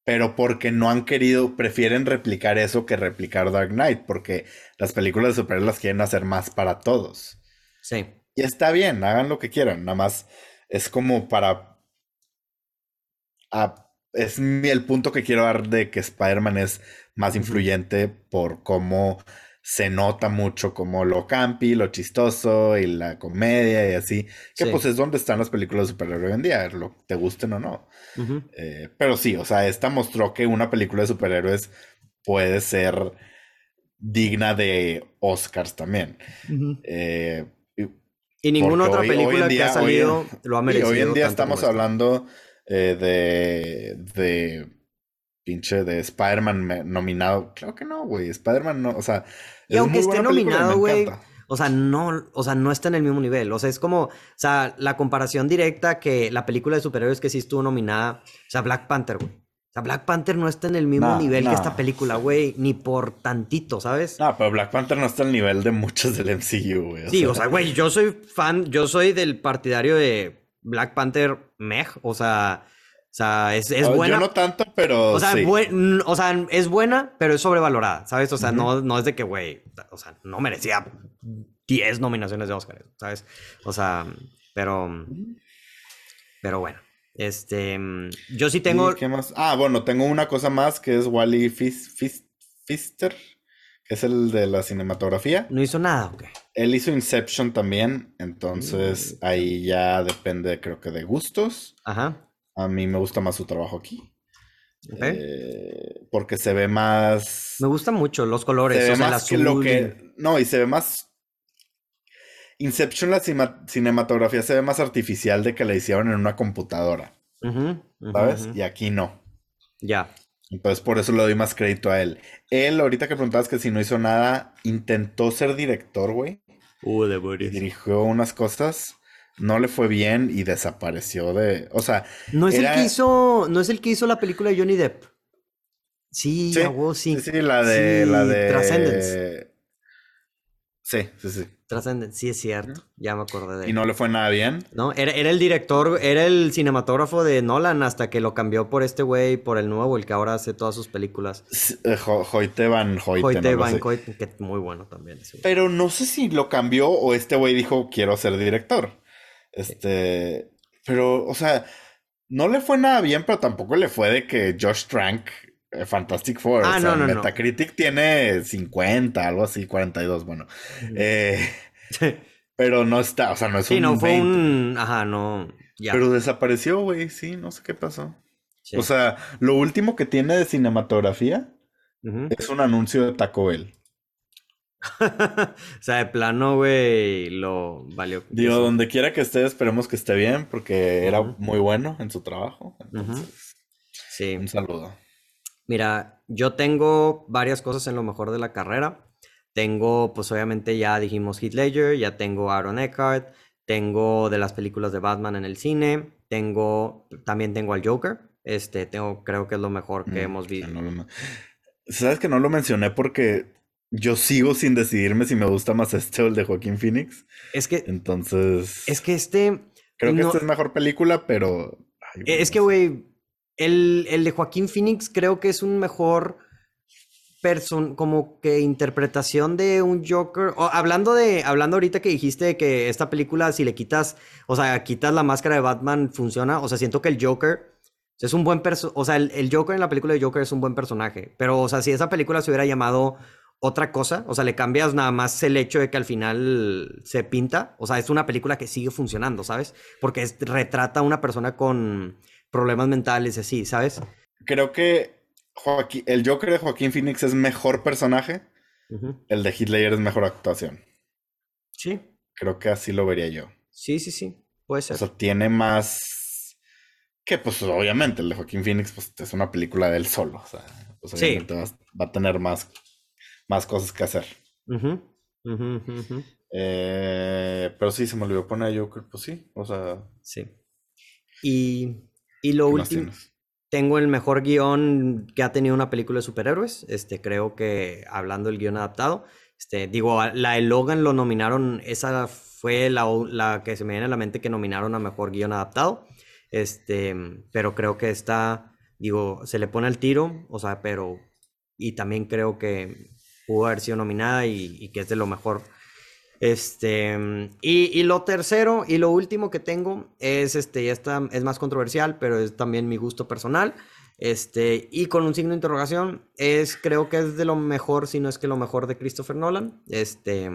Pero porque no han querido, prefieren replicar eso que replicar Dark Knight, porque las películas de superhéroes las quieren hacer más para todos. Sí. Y está bien, hagan lo que quieran, nada más es como para... es el punto que quiero dar de que Spider-Man es más influyente por cómo se nota mucho como lo campi, lo chistoso y la comedia y así, que pues es donde están las películas de superhéroes hoy en día, lo, te gusten o no. Eh, pero sí, o sea, esta mostró que una película de superhéroes puede ser digna de Oscars también. Eh, y ninguna otra película que ha salido lo ha merecido. Y hoy en día estamos hablando eh, de, de pinche de Spider-Man nominado. Creo que no, güey. Spider-Man no, o sea. Y aunque esté nominado, güey. O sea, no, o sea, no está en el mismo nivel. O sea, es como, o sea, la comparación directa que la película de superhéroes que sí estuvo nominada, o sea, Black Panther, güey. O sea, Black Panther no está en el mismo nivel que esta película, güey, ni por tantito, ¿sabes? No, pero Black Panther no está al nivel de muchos del MCU, güey. Sí, o sea, güey, yo soy fan, yo soy del partidario de Black Panther Meg, o sea, o sea, es, es buena. Yo no tanto, pero. O sea, o sea, es buena, pero es sobrevalorada, ¿sabes? O sea, no, no es de que, güey, o sea, no merecía 10 nominaciones de Oscar, ¿sabes? O sea, pero. Pero bueno. Este. Yo sí tengo. ¿Qué más? Ah, bueno, tengo una cosa más que es Wally Fister, que es el de la cinematografía. No hizo nada, ok. Él hizo Inception también, entonces mm. ahí ya depende, creo que de gustos. Ajá. A mí me gusta más su trabajo aquí. Eh, porque se ve más. Me gustan mucho los colores. Se ve más que lo que. No, y se ve más. Inception, la cinematografía se ve más artificial de que la hicieron en una computadora. ¿Sabes? Y aquí no. Ya. Entonces por eso le doy más crédito a él. Él, ahorita que preguntabas que si no hizo nada, intentó ser director, güey. Uh, de Dirigió unas cosas no le fue bien y desapareció de. O sea. No es el que hizo. No es el que hizo la película de Johnny Depp. Sí, sí. Sí, la de. la de. Transcendence. Sí, sí, sí. Transcendence, sí es cierto. Ya me acordé de él. ¿Y no le fue nada bien? No, era, el director, era el cinematógrafo de Nolan hasta que lo cambió por este güey, por el nuevo, el que ahora hace todas sus películas. Eh, Hoyte Van Hoyte. Van Hoyte, que muy bueno también. Pero no sé si lo cambió o este güey dijo quiero ser director. Este, pero, o sea, no le fue nada bien, pero tampoco le fue de que Josh Trank, eh, Fantastic Four, ah, o sea, Metacritic tiene 50, algo así, 42, bueno. Eh, pero no está, o sea, no es sí, no fue un, ajá, no, ya. Pero desapareció, güey, sí, no sé qué pasó. O sea, lo último que tiene de cinematografía es un anuncio de Taco Bell. o sea, de plano, güey, lo valió. Digo, donde quiera que esté, esperemos que esté bien, porque era muy bueno en su trabajo. sí. Un saludo. Mira, yo tengo varias cosas en lo mejor de la carrera. Tengo, pues obviamente ya dijimos Heath Ledger, ya tengo Aaron Eckhart, tengo de las películas de Batman en el cine, tengo, también tengo al Joker. Este, tengo, creo que es lo mejor que mm, hemos visto. Sabes que no lo mencioné porque yo sigo sin decidirme si me gusta más este o el de Joaquín Phoenix. Es que. Entonces. Es que este. Creo que esta es mejor película, pero. es que, güey. El, el, de Joaquín Phoenix creo que es un mejor como que interpretación de un Joker. hablando de, hablando ahorita que dijiste que esta película, si le quitas, o sea, quitas la máscara de Batman, funciona. O sea, siento que el Joker es un buen personaje. O sea, el, el, Joker en la película de Joker es un buen personaje. Pero, o sea, si esa película se hubiera llamado otra cosa, o sea, le cambias nada más el hecho de que al final se pinta. O sea, es una película que sigue funcionando, ¿sabes? Porque retrata a una persona con problemas mentales, así, ¿sabes? Creo que el Joker de Joaquín Phoenix es mejor personaje. El de Hitler es mejor actuación. Sí. Creo que así lo vería yo. Sí, sí, sí. Puede ser. O sea, tiene más. Que pues obviamente el de Joaquín Phoenix pues, es una película de él solo. O sea, pues, obviamente va, a tener más, más cosas que hacer. Eh, pero sí, se me olvidó poner a Joker, pues sí. O sea. Sí. Y, y lo último tengo el mejor guion que ha tenido una película de superhéroes. Este, creo que hablando del guion adaptado, este, digo, la de Logan lo nominaron, esa fue la, la, que se me viene a la mente que nominaron a mejor guion adaptado. Este, pero creo que está, digo, se le pone el tiro, o sea, pero, y también creo que pudo haber sido nominada y, y que es de lo mejor este, y, lo tercero y lo último que tengo es, este, ya está, es más controversial, pero es también mi gusto personal. Este, y con un signo de interrogación, es, creo que es de lo mejor, si no es que lo mejor de Christopher Nolan. Este.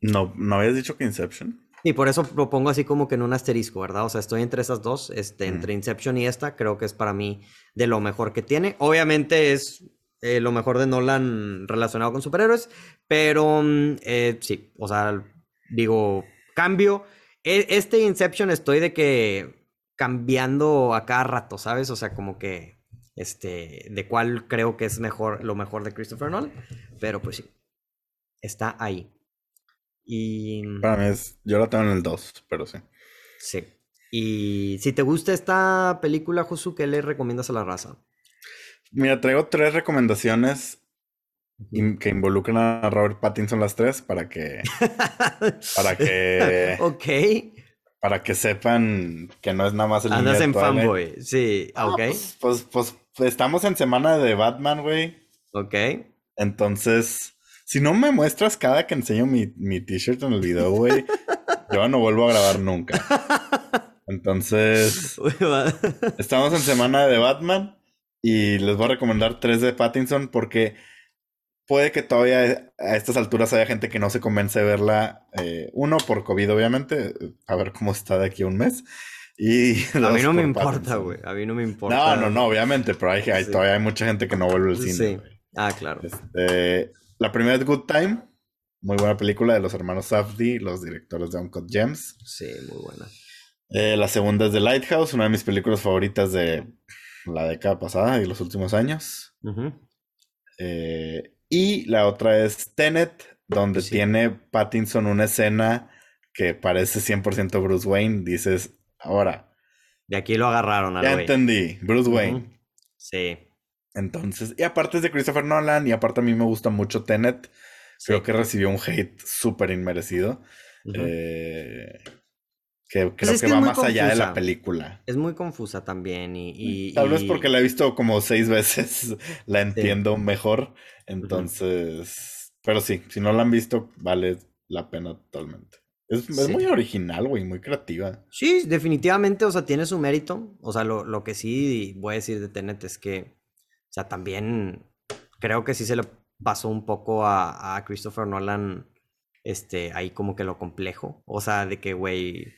No, ¿no habías dicho que Inception? Y por eso lo pongo así como que en un asterisco, ¿verdad? O sea, estoy entre esas dos, este, entre Inception y esta, creo que es para mí de lo mejor que tiene. Obviamente es eh, lo mejor de Nolan relacionado con superhéroes, pero mm, eh, sí, o sea, digo, cambio. E, este Inception estoy de que cambiando a cada rato, ¿sabes? O sea, como que, este, de cuál creo que es mejor, lo mejor de Christopher Nolan, pero pues sí, está ahí. Y... Para mí es, yo lo tengo en el 2, pero sí. Sí. Y si te gusta esta película, Josu, ¿qué le recomiendas a la raza? Mira, traigo tres recomendaciones que involucran a Robert Pattinson las tres para que. para que. ok. Para que sepan que no es nada más el Andas en fanboy, sí, ok. Pues, pues, pues, estamos en semana de Batman, güey. Ok. Entonces, si no me muestras cada que enseño mi, mi t-shirt en el video, güey, yo no vuelvo a grabar nunca. Entonces, estamos en semana de Batman. Y les voy a recomendar tres de Pattinson porque puede que todavía a estas alturas haya gente que no se convence de verla. Eh, uno, por COVID, obviamente, a ver cómo está de aquí a un mes. Y a mí no me importa, güey. A mí no me importa. No, no, no, obviamente, pero hay, todavía hay mucha gente que no vuelve al cine. Sí. Ah, claro. Este, la primera es Good Time. Muy buena película de los hermanos Safdie, los directores de Uncut Gems. Sí, muy buena. Eh, la segunda es The Lighthouse, una de mis películas favoritas de la década pasada y los últimos años. Eh, y la otra es Tenet, donde tiene Pattinson una escena que parece 100% Bruce Wayne. Dices, ahora. De aquí lo agarraron. Ya entendí, Bruce Wayne. Sí. Entonces, y aparte es de Christopher Nolan, y aparte a mí me gusta mucho Tenet. Creo que recibió un hate súper inmerecido. eh, que pues creo que, va más allá de la película. Es muy confusa también y... Tal vez porque la he visto como seis veces, la entiendo mejor. Entonces... Pero sí, si no la han visto, vale la pena totalmente. Es, muy original, güey, muy creativa. Sí, definitivamente, o sea, tiene su mérito. O sea, lo, lo que sí voy a decir de Tenet es que, o sea, también creo que sí se le pasó un poco a, a Christopher Nolan, este, ahí como que lo complejo. O sea, de que, güey,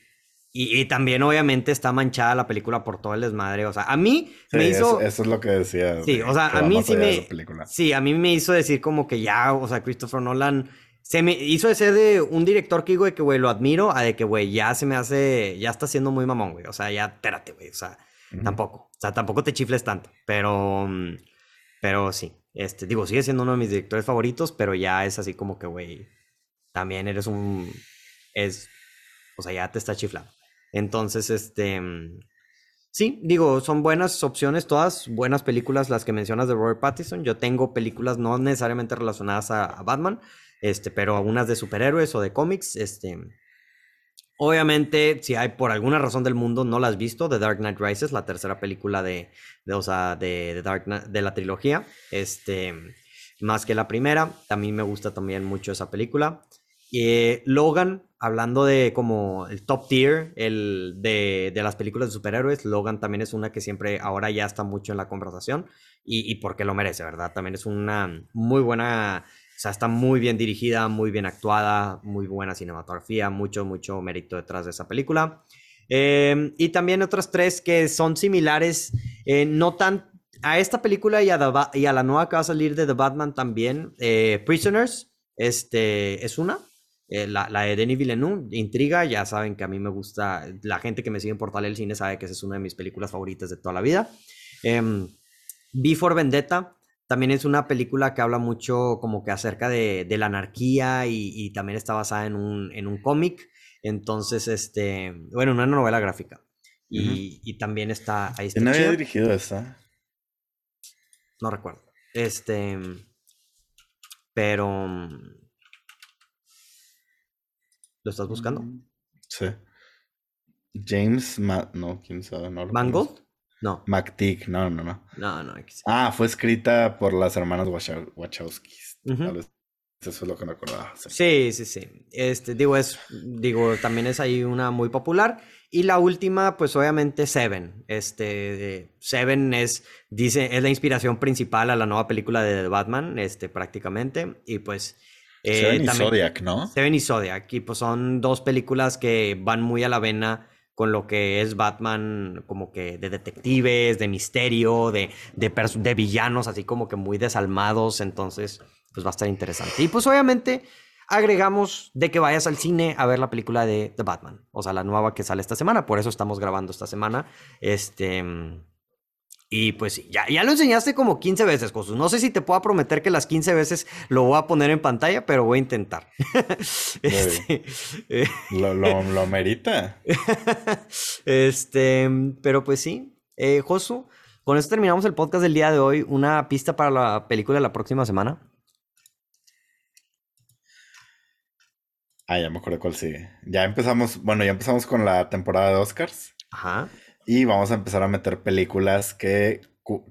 y, también, obviamente, está manchada la película por todo el desmadre. O sea, a mí me hizo. Eso, es lo que decía. Sí, o sea, a mí sí me. Sí, a mí me hizo decir como que ya, o sea, Christopher Nolan. Se me hizo de ser de un director que digo de que, güey, lo admiro, a de que, güey, ya se me hace. Ya está siendo muy mamón, güey. O sea, ya, espérate, güey. O sea, tampoco. O sea, tampoco te chifles tanto. Pero. Pero sí. Este, digo, sigue siendo uno de mis directores favoritos, pero ya es así como que, güey. También eres un. Es. O sea, ya te está chiflando. Entonces, este... Mm, sí, digo, son buenas opciones, todas buenas películas las que mencionas de Robert Pattinson. Yo tengo películas no necesariamente relacionadas a, Batman, este, pero algunas de superhéroes o de cómics, este... Obviamente, si hay por alguna razón del mundo no la has visto, The Dark Knight Rises, la tercera película de, o sea, de, Dark de la trilogía, este, más que la primera. También me gusta también mucho esa película. Eh, Logan, hablando de como el top tier el de, de, las películas de superhéroes, Logan también es una que siempre ahora ya está mucho en la conversación y, y porque lo merece, ¿verdad? También es una muy buena, o sea, está muy bien dirigida, muy bien actuada, muy buena cinematografía, mucho, mucho mérito detrás de esa película. Eh, y también otras tres que son similares, eh, no tan a esta película y a, la nueva que va a salir de The Batman también, eh, Prisoners, este, es una. Eh, la, la, de Denis Villeneuve, intriga, ya saben que a mí me gusta, la gente que me sigue en Portal del Cine sabe que esa es una de mis películas favoritas de toda la vida. Eh, Before Vendetta, también es una película que habla mucho como que acerca de, de la anarquía y, y, también está basada en un, en un cómic, entonces, este, bueno, una novela gráfica. Y, uh -huh. y también está ahí. ¿Quién había dirigido esa? No recuerdo. Este, pero ¿Lo estás buscando? Sí. James, Ma no, quién sabe, no. ¿Mangold? No. MacTick, no, no, no. No, no. Ah, fue escrita por las hermanas Wachowski. Uh -huh. Eso es lo que me acordaba. Sí. sí, sí, sí. Este, digo, es, digo, también es ahí una muy popular. Y la última, pues obviamente Seven. Este, Seven es, dice, es la inspiración principal a la nueva película de The Batman, este, prácticamente. Y pues eh, Seven y también, Zodiac, ¿no? Seven y Zodiac. Y pues son dos películas que van muy a la vena con lo que es Batman, como que de detectives, de misterio, de, de, de villanos, así como que muy desalmados. Entonces, pues va a estar interesante. Y pues obviamente agregamos de que vayas al cine a ver la película de The Batman, o sea, la nueva que sale esta semana. Por eso estamos grabando esta semana. Este. Y pues sí, ya, ya lo enseñaste como 15 veces, Josus. No sé si te puedo prometer que las 15 veces lo voy a poner en pantalla, pero voy a intentar. este, lo, lo, lo, merita. este, pero pues sí, eh, Josu, con eso terminamos el podcast del día de hoy. Una pista para la película de la próxima semana. Ah, ya me acuerdo cuál sigue. Ya empezamos, bueno, ya empezamos con la temporada de Oscars. Ajá. Y vamos a empezar a meter películas que,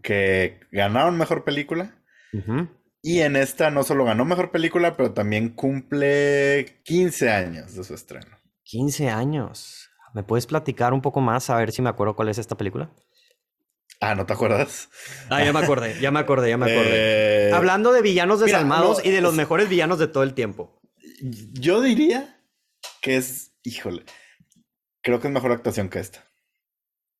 que ganaron mejor película. Uh -huh. Y en esta no solo ganó mejor película, pero también cumple 15 años de su estreno. 15 años. ¿Me puedes platicar un poco más a ver si me acuerdo cuál es esta película? Ah, ¿no te acuerdas? Ah, ya me acordé, ya me acordé, ya me acordé. Eh... Hablando de villanos desalmados Mira, no, y de los es... mejores villanos de todo el tiempo. Yo diría que es, híjole, creo que es mejor actuación que esta.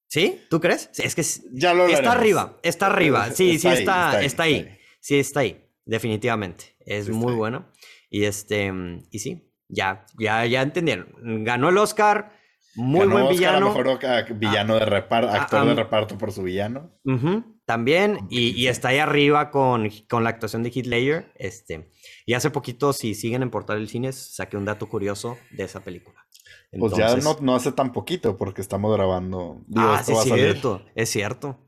¿Sí? ¿Tú crees? Es que ya lo está arriba, está arriba. Sí, está sí, ahí, está, está, ahí, está, ahí. está ahí. Sí, está ahí, definitivamente. Es muy bueno. Y este, y sí, ya, ya, ya entendieron. Ganó el Oscar. Muy Ganó buen Oscar villano. A mejor villano ah, de reparto, actor ah, um, de reparto por su villano. Uh -huh, también, y, y, está ahí arriba con, con la actuación de Heath Ledger. Este, y hace poquito, si siguen en Portal del Cines, saqué un dato curioso de esa película. Entonces, pues ya no, no, hace tan poquito porque estamos grabando. Digo, ah, sí, es cierto, es cierto.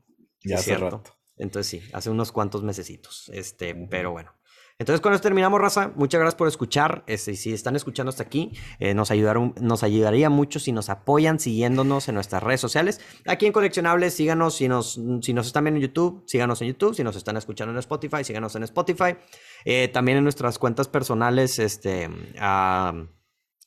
Ya es hace cierto. rato. Entonces sí, hace unos cuantos mesecitos. Este, uh -huh. pero bueno. Entonces con esto terminamos, raza. Muchas gracias por escuchar. Este, si están escuchando hasta aquí, eh, nos, ayudaron, nos ayudaría mucho si nos apoyan siguiéndonos en nuestras redes sociales. Aquí en Coleccionables, síganos. Si nos, si nos están viendo en YouTube, síganos en YouTube. Si nos están escuchando en Spotify, síganos en Spotify. Eh, también en nuestras cuentas personales, este,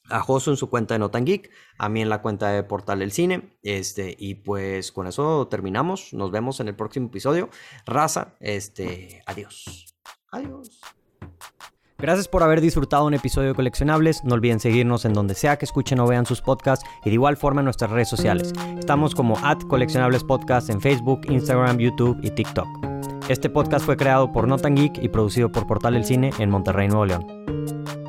a Josu en su cuenta de Notan Geek, a mí en la cuenta de Portal del Cine. Este, y pues con eso terminamos. Nos vemos en el próximo episodio. Raza, este, adiós. Adiós. Gracias por haber disfrutado un episodio de Coleccionables. No olviden seguirnos en donde sea que escuchen o vean sus podcasts y de igual forma en nuestras redes sociales. Estamos como at Coleccionables Podcast en Facebook, Instagram, YouTube y TikTok. Este podcast fue creado por Notan Geek y producido por Portal del Cine en Monterrey, Nuevo León.